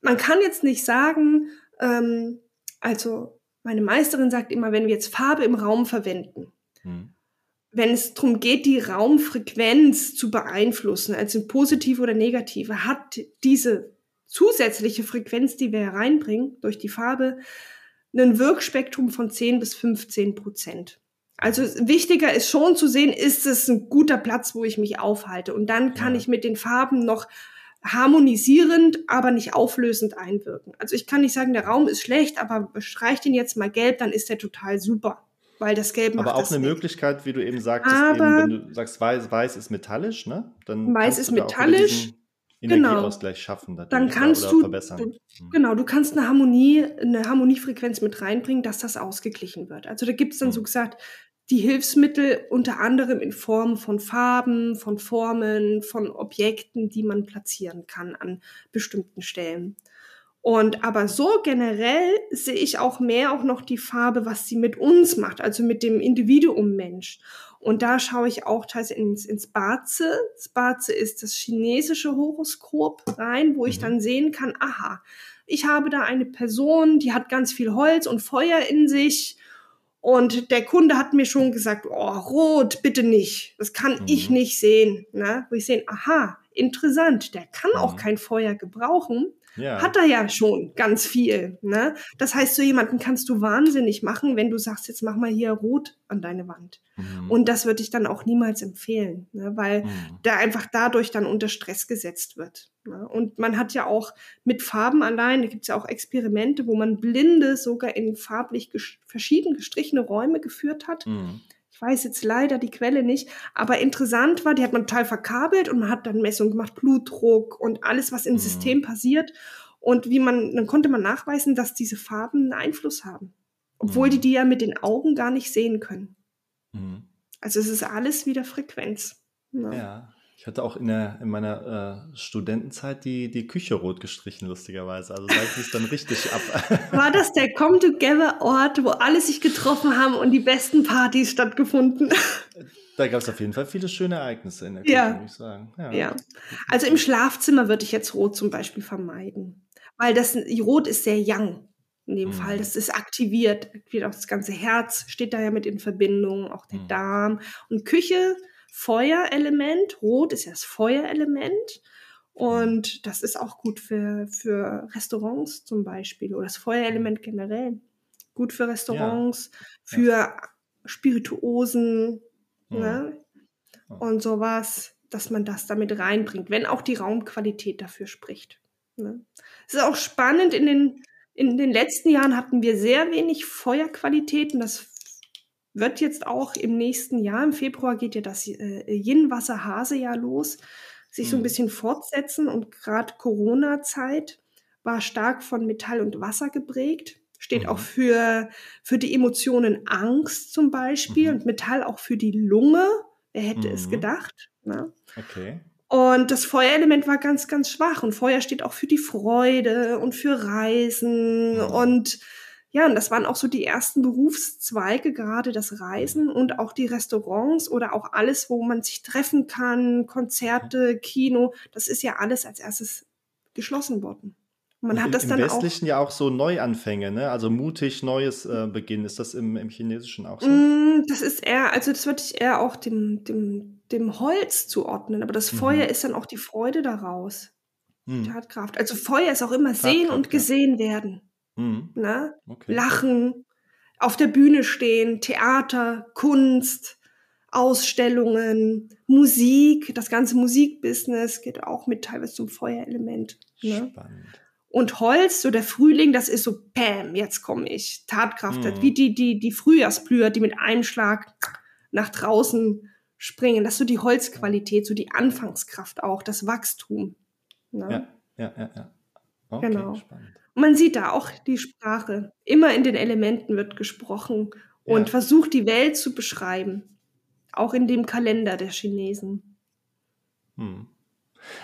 Man kann jetzt nicht sagen, ähm, also meine Meisterin sagt immer, wenn wir jetzt Farbe im Raum verwenden, mhm wenn es darum geht, die Raumfrequenz zu beeinflussen, also positive oder negative, hat diese zusätzliche Frequenz, die wir hereinbringen durch die Farbe, ein Wirkspektrum von 10 bis 15 Prozent. Also wichtiger ist schon zu sehen, ist es ein guter Platz, wo ich mich aufhalte. Und dann kann ja. ich mit den Farben noch harmonisierend, aber nicht auflösend einwirken. Also ich kann nicht sagen, der Raum ist schlecht, aber bestreicht ihn jetzt mal gelb, dann ist der total super weil das Gelb macht Aber auch eine nicht. Möglichkeit, wie du eben sagtest, eben, wenn du sagst, weiß, weiß ist metallisch, ne? Dann weiß ist metallisch. Energieausgleich genau. schaffen. Dann kannst du, verbessern. Du, mhm. genau, du kannst eine Harmonie, eine Harmoniefrequenz mit reinbringen, dass das ausgeglichen wird. Also da gibt es dann mhm. so gesagt, die Hilfsmittel unter anderem in Form von Farben, von Formen, von Objekten, die man platzieren kann an bestimmten Stellen. Und aber so generell sehe ich auch mehr auch noch die Farbe, was sie mit uns macht, also mit dem Individuum Mensch. Und da schaue ich auch teilweise ins, ins Baze. Das Baze ist das chinesische Horoskop rein, wo ich mhm. dann sehen kann, aha, ich habe da eine Person, die hat ganz viel Holz und Feuer in sich. Und der Kunde hat mir schon gesagt, oh, rot, bitte nicht. Das kann mhm. ich nicht sehen. Ne? Wo ich sehe, aha, interessant, der kann mhm. auch kein Feuer gebrauchen. Ja. Hat er ja schon ganz viel. Ne? Das heißt, so jemanden kannst du wahnsinnig machen, wenn du sagst, jetzt mach mal hier rot an deine Wand. Mhm. Und das würde ich dann auch niemals empfehlen, ne? weil mhm. der einfach dadurch dann unter Stress gesetzt wird. Ne? Und man hat ja auch mit Farben allein, da gibt es ja auch Experimente, wo man Blinde sogar in farblich ges verschieden gestrichene Räume geführt hat. Mhm ich weiß jetzt leider die Quelle nicht, aber interessant war, die hat man total verkabelt und man hat dann Messungen gemacht, Blutdruck und alles, was im mhm. System passiert. Und wie man, dann konnte man nachweisen, dass diese Farben einen Einfluss haben. Obwohl mhm. die die ja mit den Augen gar nicht sehen können. Mhm. Also es ist alles wieder Frequenz. Ja. ja. Ich hatte auch in, der, in meiner äh, Studentenzeit die, die Küche rot gestrichen, lustigerweise. Also da ging es dann richtig ab. <laughs> War das der Come-Together-Ort, wo alle sich getroffen haben und die besten Partys stattgefunden? <laughs> Da gab es auf jeden Fall viele schöne Ereignisse in der Küche, Ja. würde ich sagen. Ja. Ja. Also im Schlafzimmer würde ich jetzt Rot zum Beispiel vermeiden. Weil das Rot ist sehr young in dem Mhm. Fall. Das ist aktiviert, aktiviert auch das ganze Herz, steht da ja mit in Verbindung, auch der Mhm. Darm. Und Küche, Feuerelement, Rot ist ja das Feuerelement. Und das ist auch gut für, für Restaurants zum Beispiel oder das Feuerelement generell. Gut für Restaurants, für Spirituosen, Mhm. ne? und sowas, dass man das damit reinbringt, wenn auch die Raumqualität dafür spricht. Ne? Es ist auch spannend, in den, in den letzten Jahren hatten wir sehr wenig Feuerqualität und das wird jetzt auch im nächsten Jahr, im Februar geht ja das äh, Yin-Wasser-Hase-Jahr los, sich so ein Mhm. bisschen fortsetzen und gerade Corona-Zeit war stark von Metall und Wasser geprägt. Steht Mhm. auch für, für die Emotionen Angst zum Beispiel Mhm. und Metall auch für die Lunge. Wer hätte es Mhm. gedacht? Ne? Okay. Und das Feuerelement war ganz, ganz schwach. Und Feuer steht auch für die Freude und für Reisen. Mhm. Und ja, und das waren auch so die ersten Berufszweige, gerade das Reisen und auch die Restaurants oder auch alles, wo man sich treffen kann, Konzerte, Kino. Das ist ja alles als erstes geschlossen worden. Und man Und hat im, das im dann auch. Westlichen ja auch so Neuanfänge, ne? Also mutig, neues äh, Beginn. Ist das im, im Chinesischen auch so? Mm, Das ist eher, also das würde ich eher auch dem, dem, dem Holz zuordnen. Aber das Mhm. Feuer ist dann auch die Freude daraus. Hm. Tatkraft. Also Feuer ist auch immer sehen Tatkraft, und ja. gesehen werden. Hm. Ne? Okay. Lachen, auf der Bühne stehen, Theater, Kunst, Ausstellungen, Musik, das ganze Musikbusiness geht auch mit teilweise zum Feuerelement. Ne? Spannend. Und Holz, so der Frühling, das ist so, Pam, jetzt komme ich. Tatkraft, Mhm. wie die, die, die Frühjahrsblüher, die mit einem Schlag nach draußen springen. Das ist so die Holzqualität, so die Anfangskraft auch, das Wachstum. Ne? Ja, ja, ja, ja. Okay, Genau. spannend. Und man sieht da auch die Sprache. Immer in den Elementen wird gesprochen und Ja. versucht, die Welt zu beschreiben. Auch in dem Kalender der Chinesen. Hm.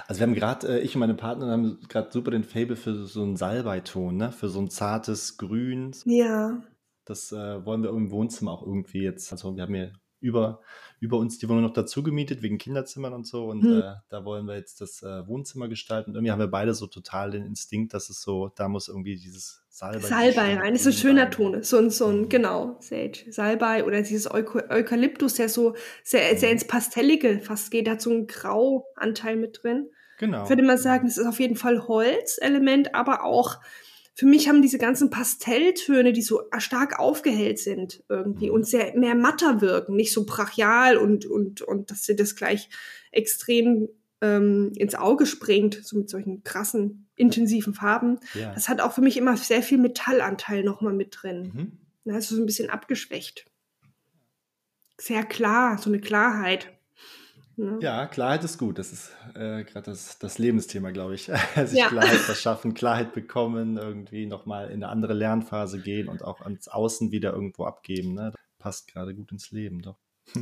Also wir haben gerade, äh, ich und meine Partnerin haben gerade super den Fable für so einen Salbeiton, ne? Für so ein zartes Grün. Ja, Das äh, wollen wir im Wohnzimmer auch irgendwie jetzt. Also wir haben hier über, über uns die Wohnung noch dazu gemietet, wegen Kinderzimmern und so. Und Hm. äh, da wollen wir jetzt das äh, Wohnzimmer gestalten. Und irgendwie haben wir beide so total den Instinkt, dass es so, da muss irgendwie dieses Salbei. Salbei rein. Ist ein Grün schöner. Ton. So ein, so ein, Mhm. genau, Sage. Salbei oder dieses Euko Eukalyptus, der so sehr, sehr Mhm. ins Pastellige fast geht. Da hat so einen Grauanteil mit drin. Genau. Ich würde mal sagen, es ist auf jeden Fall Holzelement, aber auch für mich haben diese ganzen Pastelltöne, die so stark aufgehellt sind irgendwie Mhm. und sehr mehr matter wirken, nicht so brachial und, und, und dass sie das gleich extrem ähm, ins Auge springt, so mit solchen krassen, intensiven Farben. ja. Das hat auch für mich immer sehr viel Metallanteil nochmal mit drin. Mhm. Also so ein bisschen abgeschwächt. Sehr klar, so eine Klarheit. Ne? Ja, Klarheit ist gut. Das ist äh, gerade das, das Lebensthema, glaube ich. <laughs> Sich Ja. Klarheit <laughs> verschaffen, Klarheit bekommen, irgendwie nochmal in eine andere Lernphase gehen und auch ans Außen wieder irgendwo abgeben. Ne? Passt gerade gut ins Leben, doch. <laughs>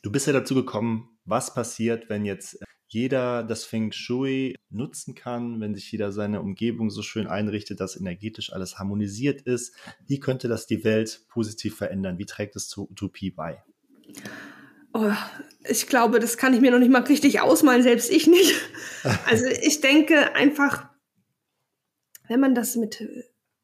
Du bist ja dazu gekommen, was passiert, wenn jetzt jeder das Feng Shui nutzen kann, wenn sich jeder seine Umgebung so schön einrichtet, dass energetisch alles harmonisiert ist. Wie könnte das die Welt positiv verändern? Wie trägt es zur Utopie bei? Oh, ich glaube, das kann ich mir noch nicht mal richtig ausmalen, selbst ich nicht. <laughs> Also ich denke einfach, wenn man das mit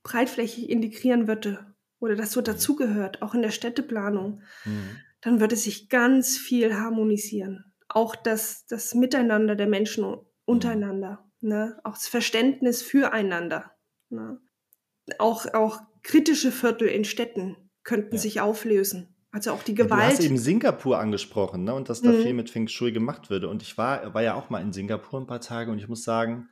breitflächig integrieren würde oder das so dazugehört, auch in der Städteplanung, Hm. dann würde sich ganz viel harmonisieren. Auch das, das Miteinander der Menschen untereinander, ne? auch das Verständnis füreinander. Ne? Auch, auch kritische Viertel in Städten könnten Ja. sich auflösen. Also auch die Ja, Du Gewalt. hast eben Singapur angesprochen, ne? Und dass da Mhm. viel mit Feng Shui gemacht würde. Und ich war, war ja auch mal in Singapur ein paar Tage und ich muss sagen,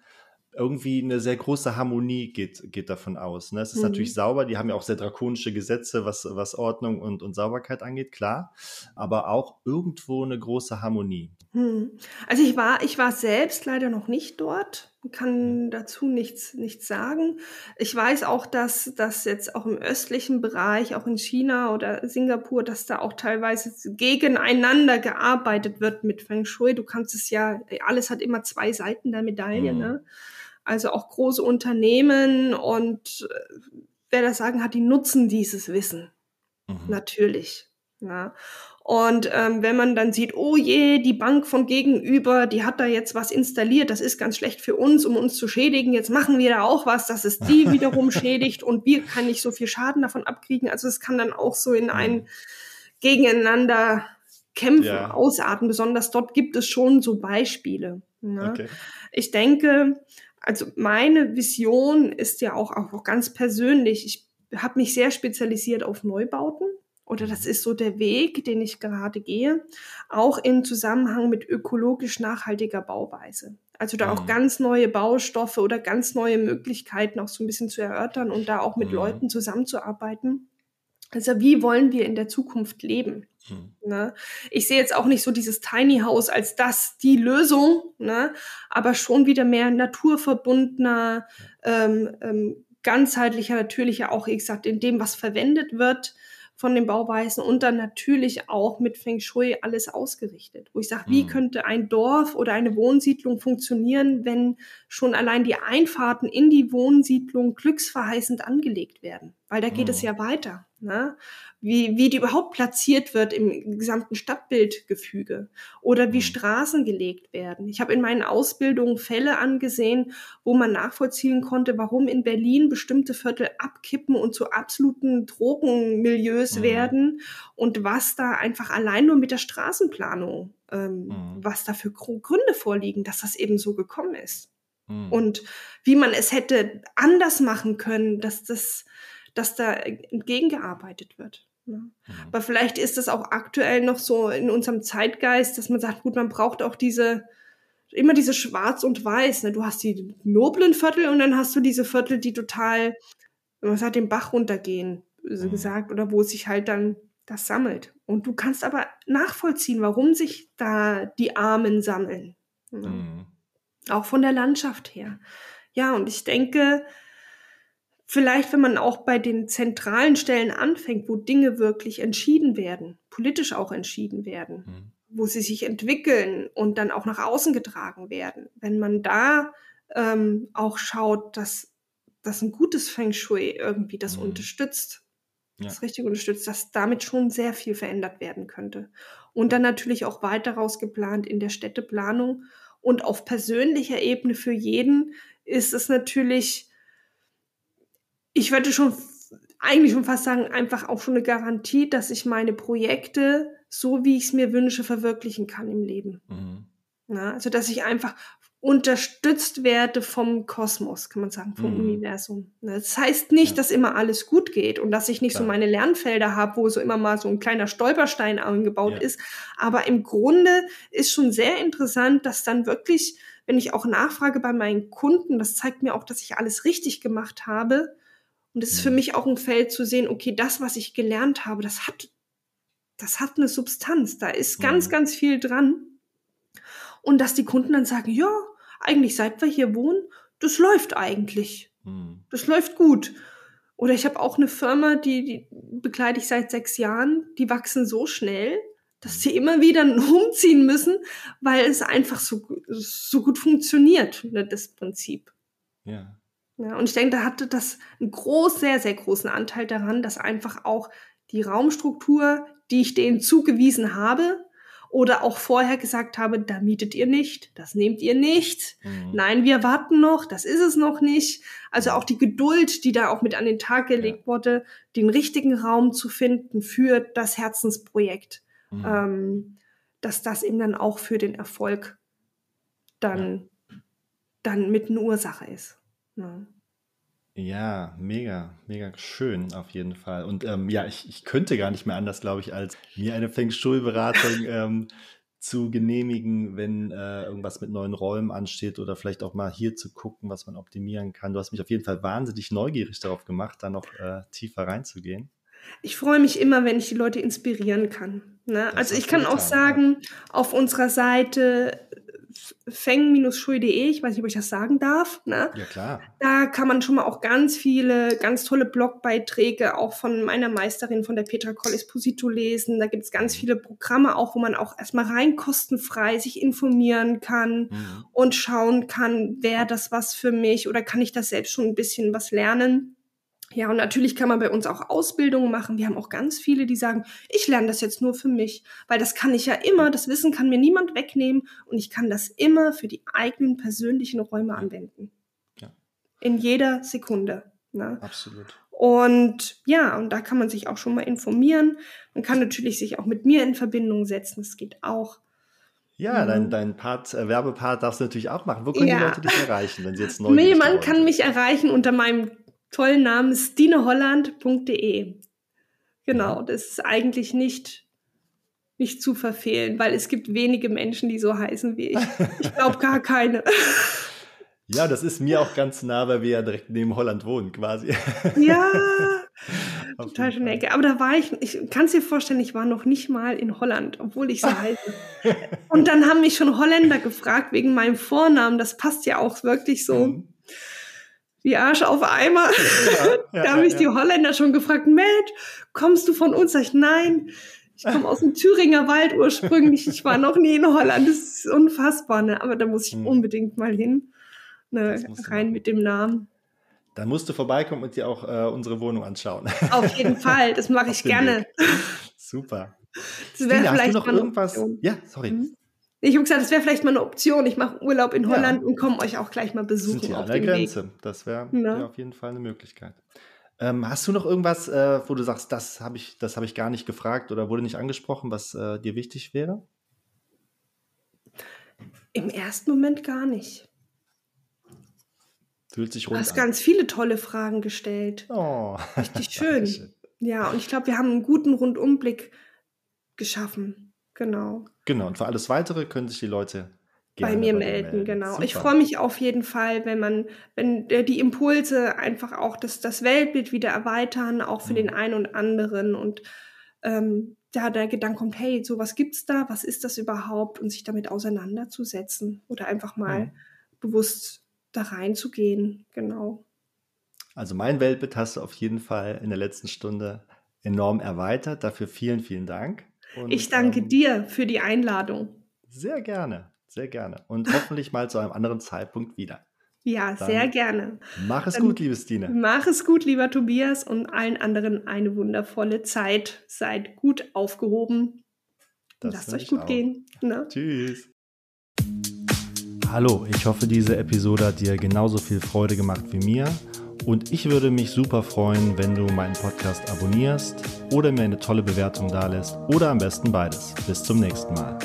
irgendwie eine sehr große Harmonie geht, geht davon aus. Ne? Es ist Mhm. natürlich sauber, die haben ja auch sehr drakonische Gesetze, was, was Ordnung und, und Sauberkeit angeht, klar. Aber auch irgendwo eine große Harmonie. Hm. Also ich war, ich war selbst leider noch nicht dort. Kann dazu nichts, nichts sagen. Ich weiß auch, dass das jetzt auch im östlichen Bereich, auch in China oder Singapur, dass da auch teilweise gegeneinander gearbeitet wird mit Feng Shui. Du kannst es ja, alles hat immer zwei Seiten der Medaille, mhm. ne? Also auch große Unternehmen und äh, wer das sagen hat, die nutzen dieses Wissen. Mhm. Natürlich. Ja. Und ähm, wenn man dann sieht, oh je, die Bank von gegenüber, die hat da jetzt was installiert, das ist ganz schlecht für uns, um uns zu schädigen, jetzt machen wir da auch was, dass es die <laughs> wiederum schädigt und wir kann nicht so viel Schaden davon abkriegen. Also es kann dann auch so in ein Gegeneinander kämpfen, ja. ausarten. Besonders dort gibt es schon so Beispiele. Ne? Okay. Ich denke, also meine Vision ist ja auch, auch ganz persönlich. Ich habe mich sehr spezialisiert auf Neubauten oder das ist so der Weg, den ich gerade gehe, auch im Zusammenhang mit ökologisch nachhaltiger Bauweise. Also da auch mhm. ganz neue Baustoffe oder ganz neue Möglichkeiten auch so ein bisschen zu erörtern und da auch mit mhm. Leuten zusammenzuarbeiten. Also wie wollen wir in der Zukunft leben? Mhm. Ne? Ich sehe jetzt auch nicht so dieses Tiny House als das die Lösung, ne? aber schon wieder mehr naturverbundener, ähm, ähm, ganzheitlicher, natürlicher, auch wie gesagt, in dem, was verwendet wird von den Bauweisen und dann natürlich auch mit Feng Shui alles ausgerichtet. Wo ich sage, wie mhm. könnte ein Dorf oder eine Wohnsiedlung funktionieren, wenn schon allein die Einfahrten in die Wohnsiedlung glücksverheißend angelegt werden? Weil da geht mhm. es ja weiter. Ne? Wie, wie die überhaupt platziert wird im gesamten Stadtbildgefüge oder wie mhm. Straßen gelegt werden. Ich habe in meinen Ausbildungen Fälle angesehen, wo man nachvollziehen konnte, warum in Berlin bestimmte Viertel abkippen und zu absoluten Drogenmilieus mhm. werden und was da einfach allein nur mit der Straßenplanung, ähm, mhm. was da für Gründe vorliegen, dass das eben so gekommen ist. Mhm. Und wie man es hätte anders machen können, dass das dass da entgegengearbeitet wird. Ne? Mhm. Aber vielleicht ist das auch aktuell noch so in unserem Zeitgeist, dass man sagt, gut, man braucht auch diese, immer diese Schwarz und Weiß. Ne? Du hast die noblen Viertel und dann hast du diese Viertel, die total, man sagt, den Bach runtergehen, so mhm. gesagt, oder wo sich halt dann das sammelt. Und du kannst aber nachvollziehen, warum sich da die Armen sammeln. Ne? Mhm. Auch von der Landschaft her. Ja, und ich denke, Vielleicht, wenn man auch bei den zentralen Stellen anfängt, wo Dinge wirklich entschieden werden, politisch auch entschieden werden, mhm. wo sie sich entwickeln und dann auch nach außen getragen werden. Wenn man da ähm, auch schaut, dass, dass ein gutes Feng Shui irgendwie das mhm. unterstützt, ja. das richtig unterstützt, dass damit schon sehr viel verändert werden könnte. Und dann natürlich auch weiter rausgeplant in der Städteplanung. Und auf persönlicher Ebene für jeden ist es natürlich ich würde schon eigentlich schon fast sagen, einfach auch schon eine Garantie, dass ich meine Projekte so, wie ich es mir wünsche, verwirklichen kann im Leben. Mhm. Na, also, dass ich einfach unterstützt werde vom Kosmos, kann man sagen, vom mhm. Universum. Das heißt nicht, ja. dass immer alles gut geht und dass ich nicht Klar. so meine Lernfelder habe, wo so immer mal so ein kleiner Stolperstein angebaut ja. ist. Aber im Grunde ist schon sehr interessant, dass dann wirklich, wenn ich auch nachfrage bei meinen Kunden, das zeigt mir auch, dass ich alles richtig gemacht habe, und es ist für mich auch ein Feld zu sehen, okay, das, was ich gelernt habe, das hat, das hat eine Substanz. Da ist ganz, mhm. ganz viel dran. Und dass die Kunden dann sagen, ja, eigentlich seit wir hier wohnen, das läuft eigentlich. Mhm. Das läuft gut. Oder ich habe auch eine Firma, die, die begleite ich seit sechs Jahren, die wachsen so schnell, dass sie immer wieder <laughs> umziehen müssen, weil es einfach so, so gut funktioniert, ne, das Prinzip. Ja. Ja, und ich denke, da hatte das einen groß, sehr, sehr großen Anteil daran, dass einfach auch die Raumstruktur, die ich denen zugewiesen habe, oder auch vorher gesagt habe, da mietet ihr nicht, das nehmt ihr nicht, mhm. nein, wir warten noch, das ist es noch nicht. Also auch die Geduld, die da auch mit an den Tag gelegt ja. wurde, den richtigen Raum zu finden für das Herzensprojekt, mhm. ähm, dass das eben dann auch für den Erfolg dann, ja. dann mit eine Ursache ist. Ja. Ja, mega, mega schön auf jeden Fall. Und ähm, ja, ich, ich könnte gar nicht mehr anders, glaube ich, als mir eine Feng Shui-Beratung <laughs> ähm, zu genehmigen, wenn äh, irgendwas mit neuen Räumen ansteht oder vielleicht auch mal hier zu gucken, was man optimieren kann. Du hast mich auf jeden Fall wahnsinnig neugierig darauf gemacht, da noch äh, tiefer reinzugehen. Ich freue mich immer, wenn ich die Leute inspirieren kann. Ne? Also ich kann auch sagen, auf unserer Seite feng-schui.de, ich weiß nicht, ob ich das sagen darf. Ne? Ja, klar. Da kann man schon mal auch ganz viele, ganz tolle Blogbeiträge auch von meiner Meisterin, von der Petra Collis-Posito lesen. Da gibt es ganz viele Programme auch, wo man auch erstmal rein kostenfrei sich informieren kann mhm. und schauen kann, wäre das was für mich oder kann ich das selbst schon ein bisschen was lernen. Ja, und natürlich kann man bei uns auch Ausbildungen machen. Wir haben auch ganz viele, die sagen, ich lerne das jetzt nur für mich, weil das kann ich ja immer, das Wissen kann mir niemand wegnehmen und ich kann das immer für die eigenen persönlichen Räume anwenden. Ja. In jeder Sekunde. Ne? Absolut. Und ja, und da kann man sich auch schon mal informieren. Man kann natürlich sich auch mit mir in Verbindung setzen, das geht auch. Ja, dein, mhm. dein Part, äh, Werbepart darfst du natürlich auch machen. Wo können ja. die Leute dich erreichen, wenn sie jetzt <laughs> neu sind? Man kann mich erreichen unter meinem tollen Namen stineholland.de. Genau, das ist eigentlich nicht, nicht zu verfehlen, weil es gibt wenige Menschen, die so heißen wie ich. Ich glaube gar keine. <laughs> Ja, das ist mir auch ganz nah, weil wir ja direkt neben Holland wohnen, quasi. <laughs> Ja, <laughs> total schöne Ecke. Aber da war ich, ich kann es dir vorstellen, ich war noch nicht mal in Holland, obwohl ich so heiße. Und dann haben mich schon Holländer gefragt wegen meinem Vornamen. Das passt ja auch wirklich so. Mhm wie Arsch auf Eimer. Ja, <laughs> ja, da haben mich die Holländer schon gefragt, Matt, kommst du von uns? Sag ich, nein, ich komme aus dem Thüringer Wald ursprünglich. Ich war noch nie in Holland. Das ist unfassbar, ne? Aber da muss ich hm. unbedingt mal hin. Ne, rein mit dem Namen. Dann musst du vorbeikommen und dir auch äh, unsere Wohnung anschauen. Auf jeden <laughs> Fall, das mache ich gerne. Super. Das wäre vielleicht noch irgendwas. Ja, sorry. Mhm. Ich habe gesagt, das wäre vielleicht mal eine Option. Ich mache Urlaub in Holland ja. und komme euch auch gleich mal besuchen. Sind ja an der Grenze. Weg. Das wäre ja. wär auf jeden Fall eine Möglichkeit. Ähm, hast du noch irgendwas, äh, wo du sagst, das habe ich, das ich gar nicht gefragt oder wurde nicht angesprochen, was äh, dir wichtig wäre? Im ersten Moment gar nicht. Fühlt sich rund Du hast an. ganz viele tolle Fragen gestellt. Oh. Richtig <laughs> schön. ja, und ich glaube, wir haben einen guten Rundumblick geschaffen. Genau. Genau, und für alles Weitere können sich die Leute bei mir bei melden, melden, genau. Super. Ich freue mich auf jeden Fall, wenn man, wenn die Impulse einfach auch das, das Weltbild wieder erweitern, auch für mhm. den einen und anderen und ähm, da der Gedanke kommt, hey, so was gibt's da, was ist das überhaupt und sich damit auseinanderzusetzen oder einfach mal mhm. bewusst da reinzugehen, genau. Also mein Weltbild hast du auf jeden Fall in der letzten Stunde enorm erweitert. Dafür vielen, vielen Dank. Und, ich danke ähm, dir für die Einladung. Sehr gerne, sehr gerne. Und hoffentlich mal zu einem anderen Zeitpunkt wieder. Ja, Dann sehr gerne. Mach es Dann gut, liebe Stine. Mach es gut, lieber Tobias, und allen anderen eine wundervolle Zeit. Seid gut aufgehoben. Das Lasst euch gut auch. gehen. Na? Ne? Tschüss. Hallo, ich hoffe, diese Episode hat dir genauso viel Freude gemacht wie mir. Und ich würde mich super freuen, wenn du meinen Podcast abonnierst oder mir eine tolle Bewertung dalässt oder am besten beides. Bis zum nächsten Mal.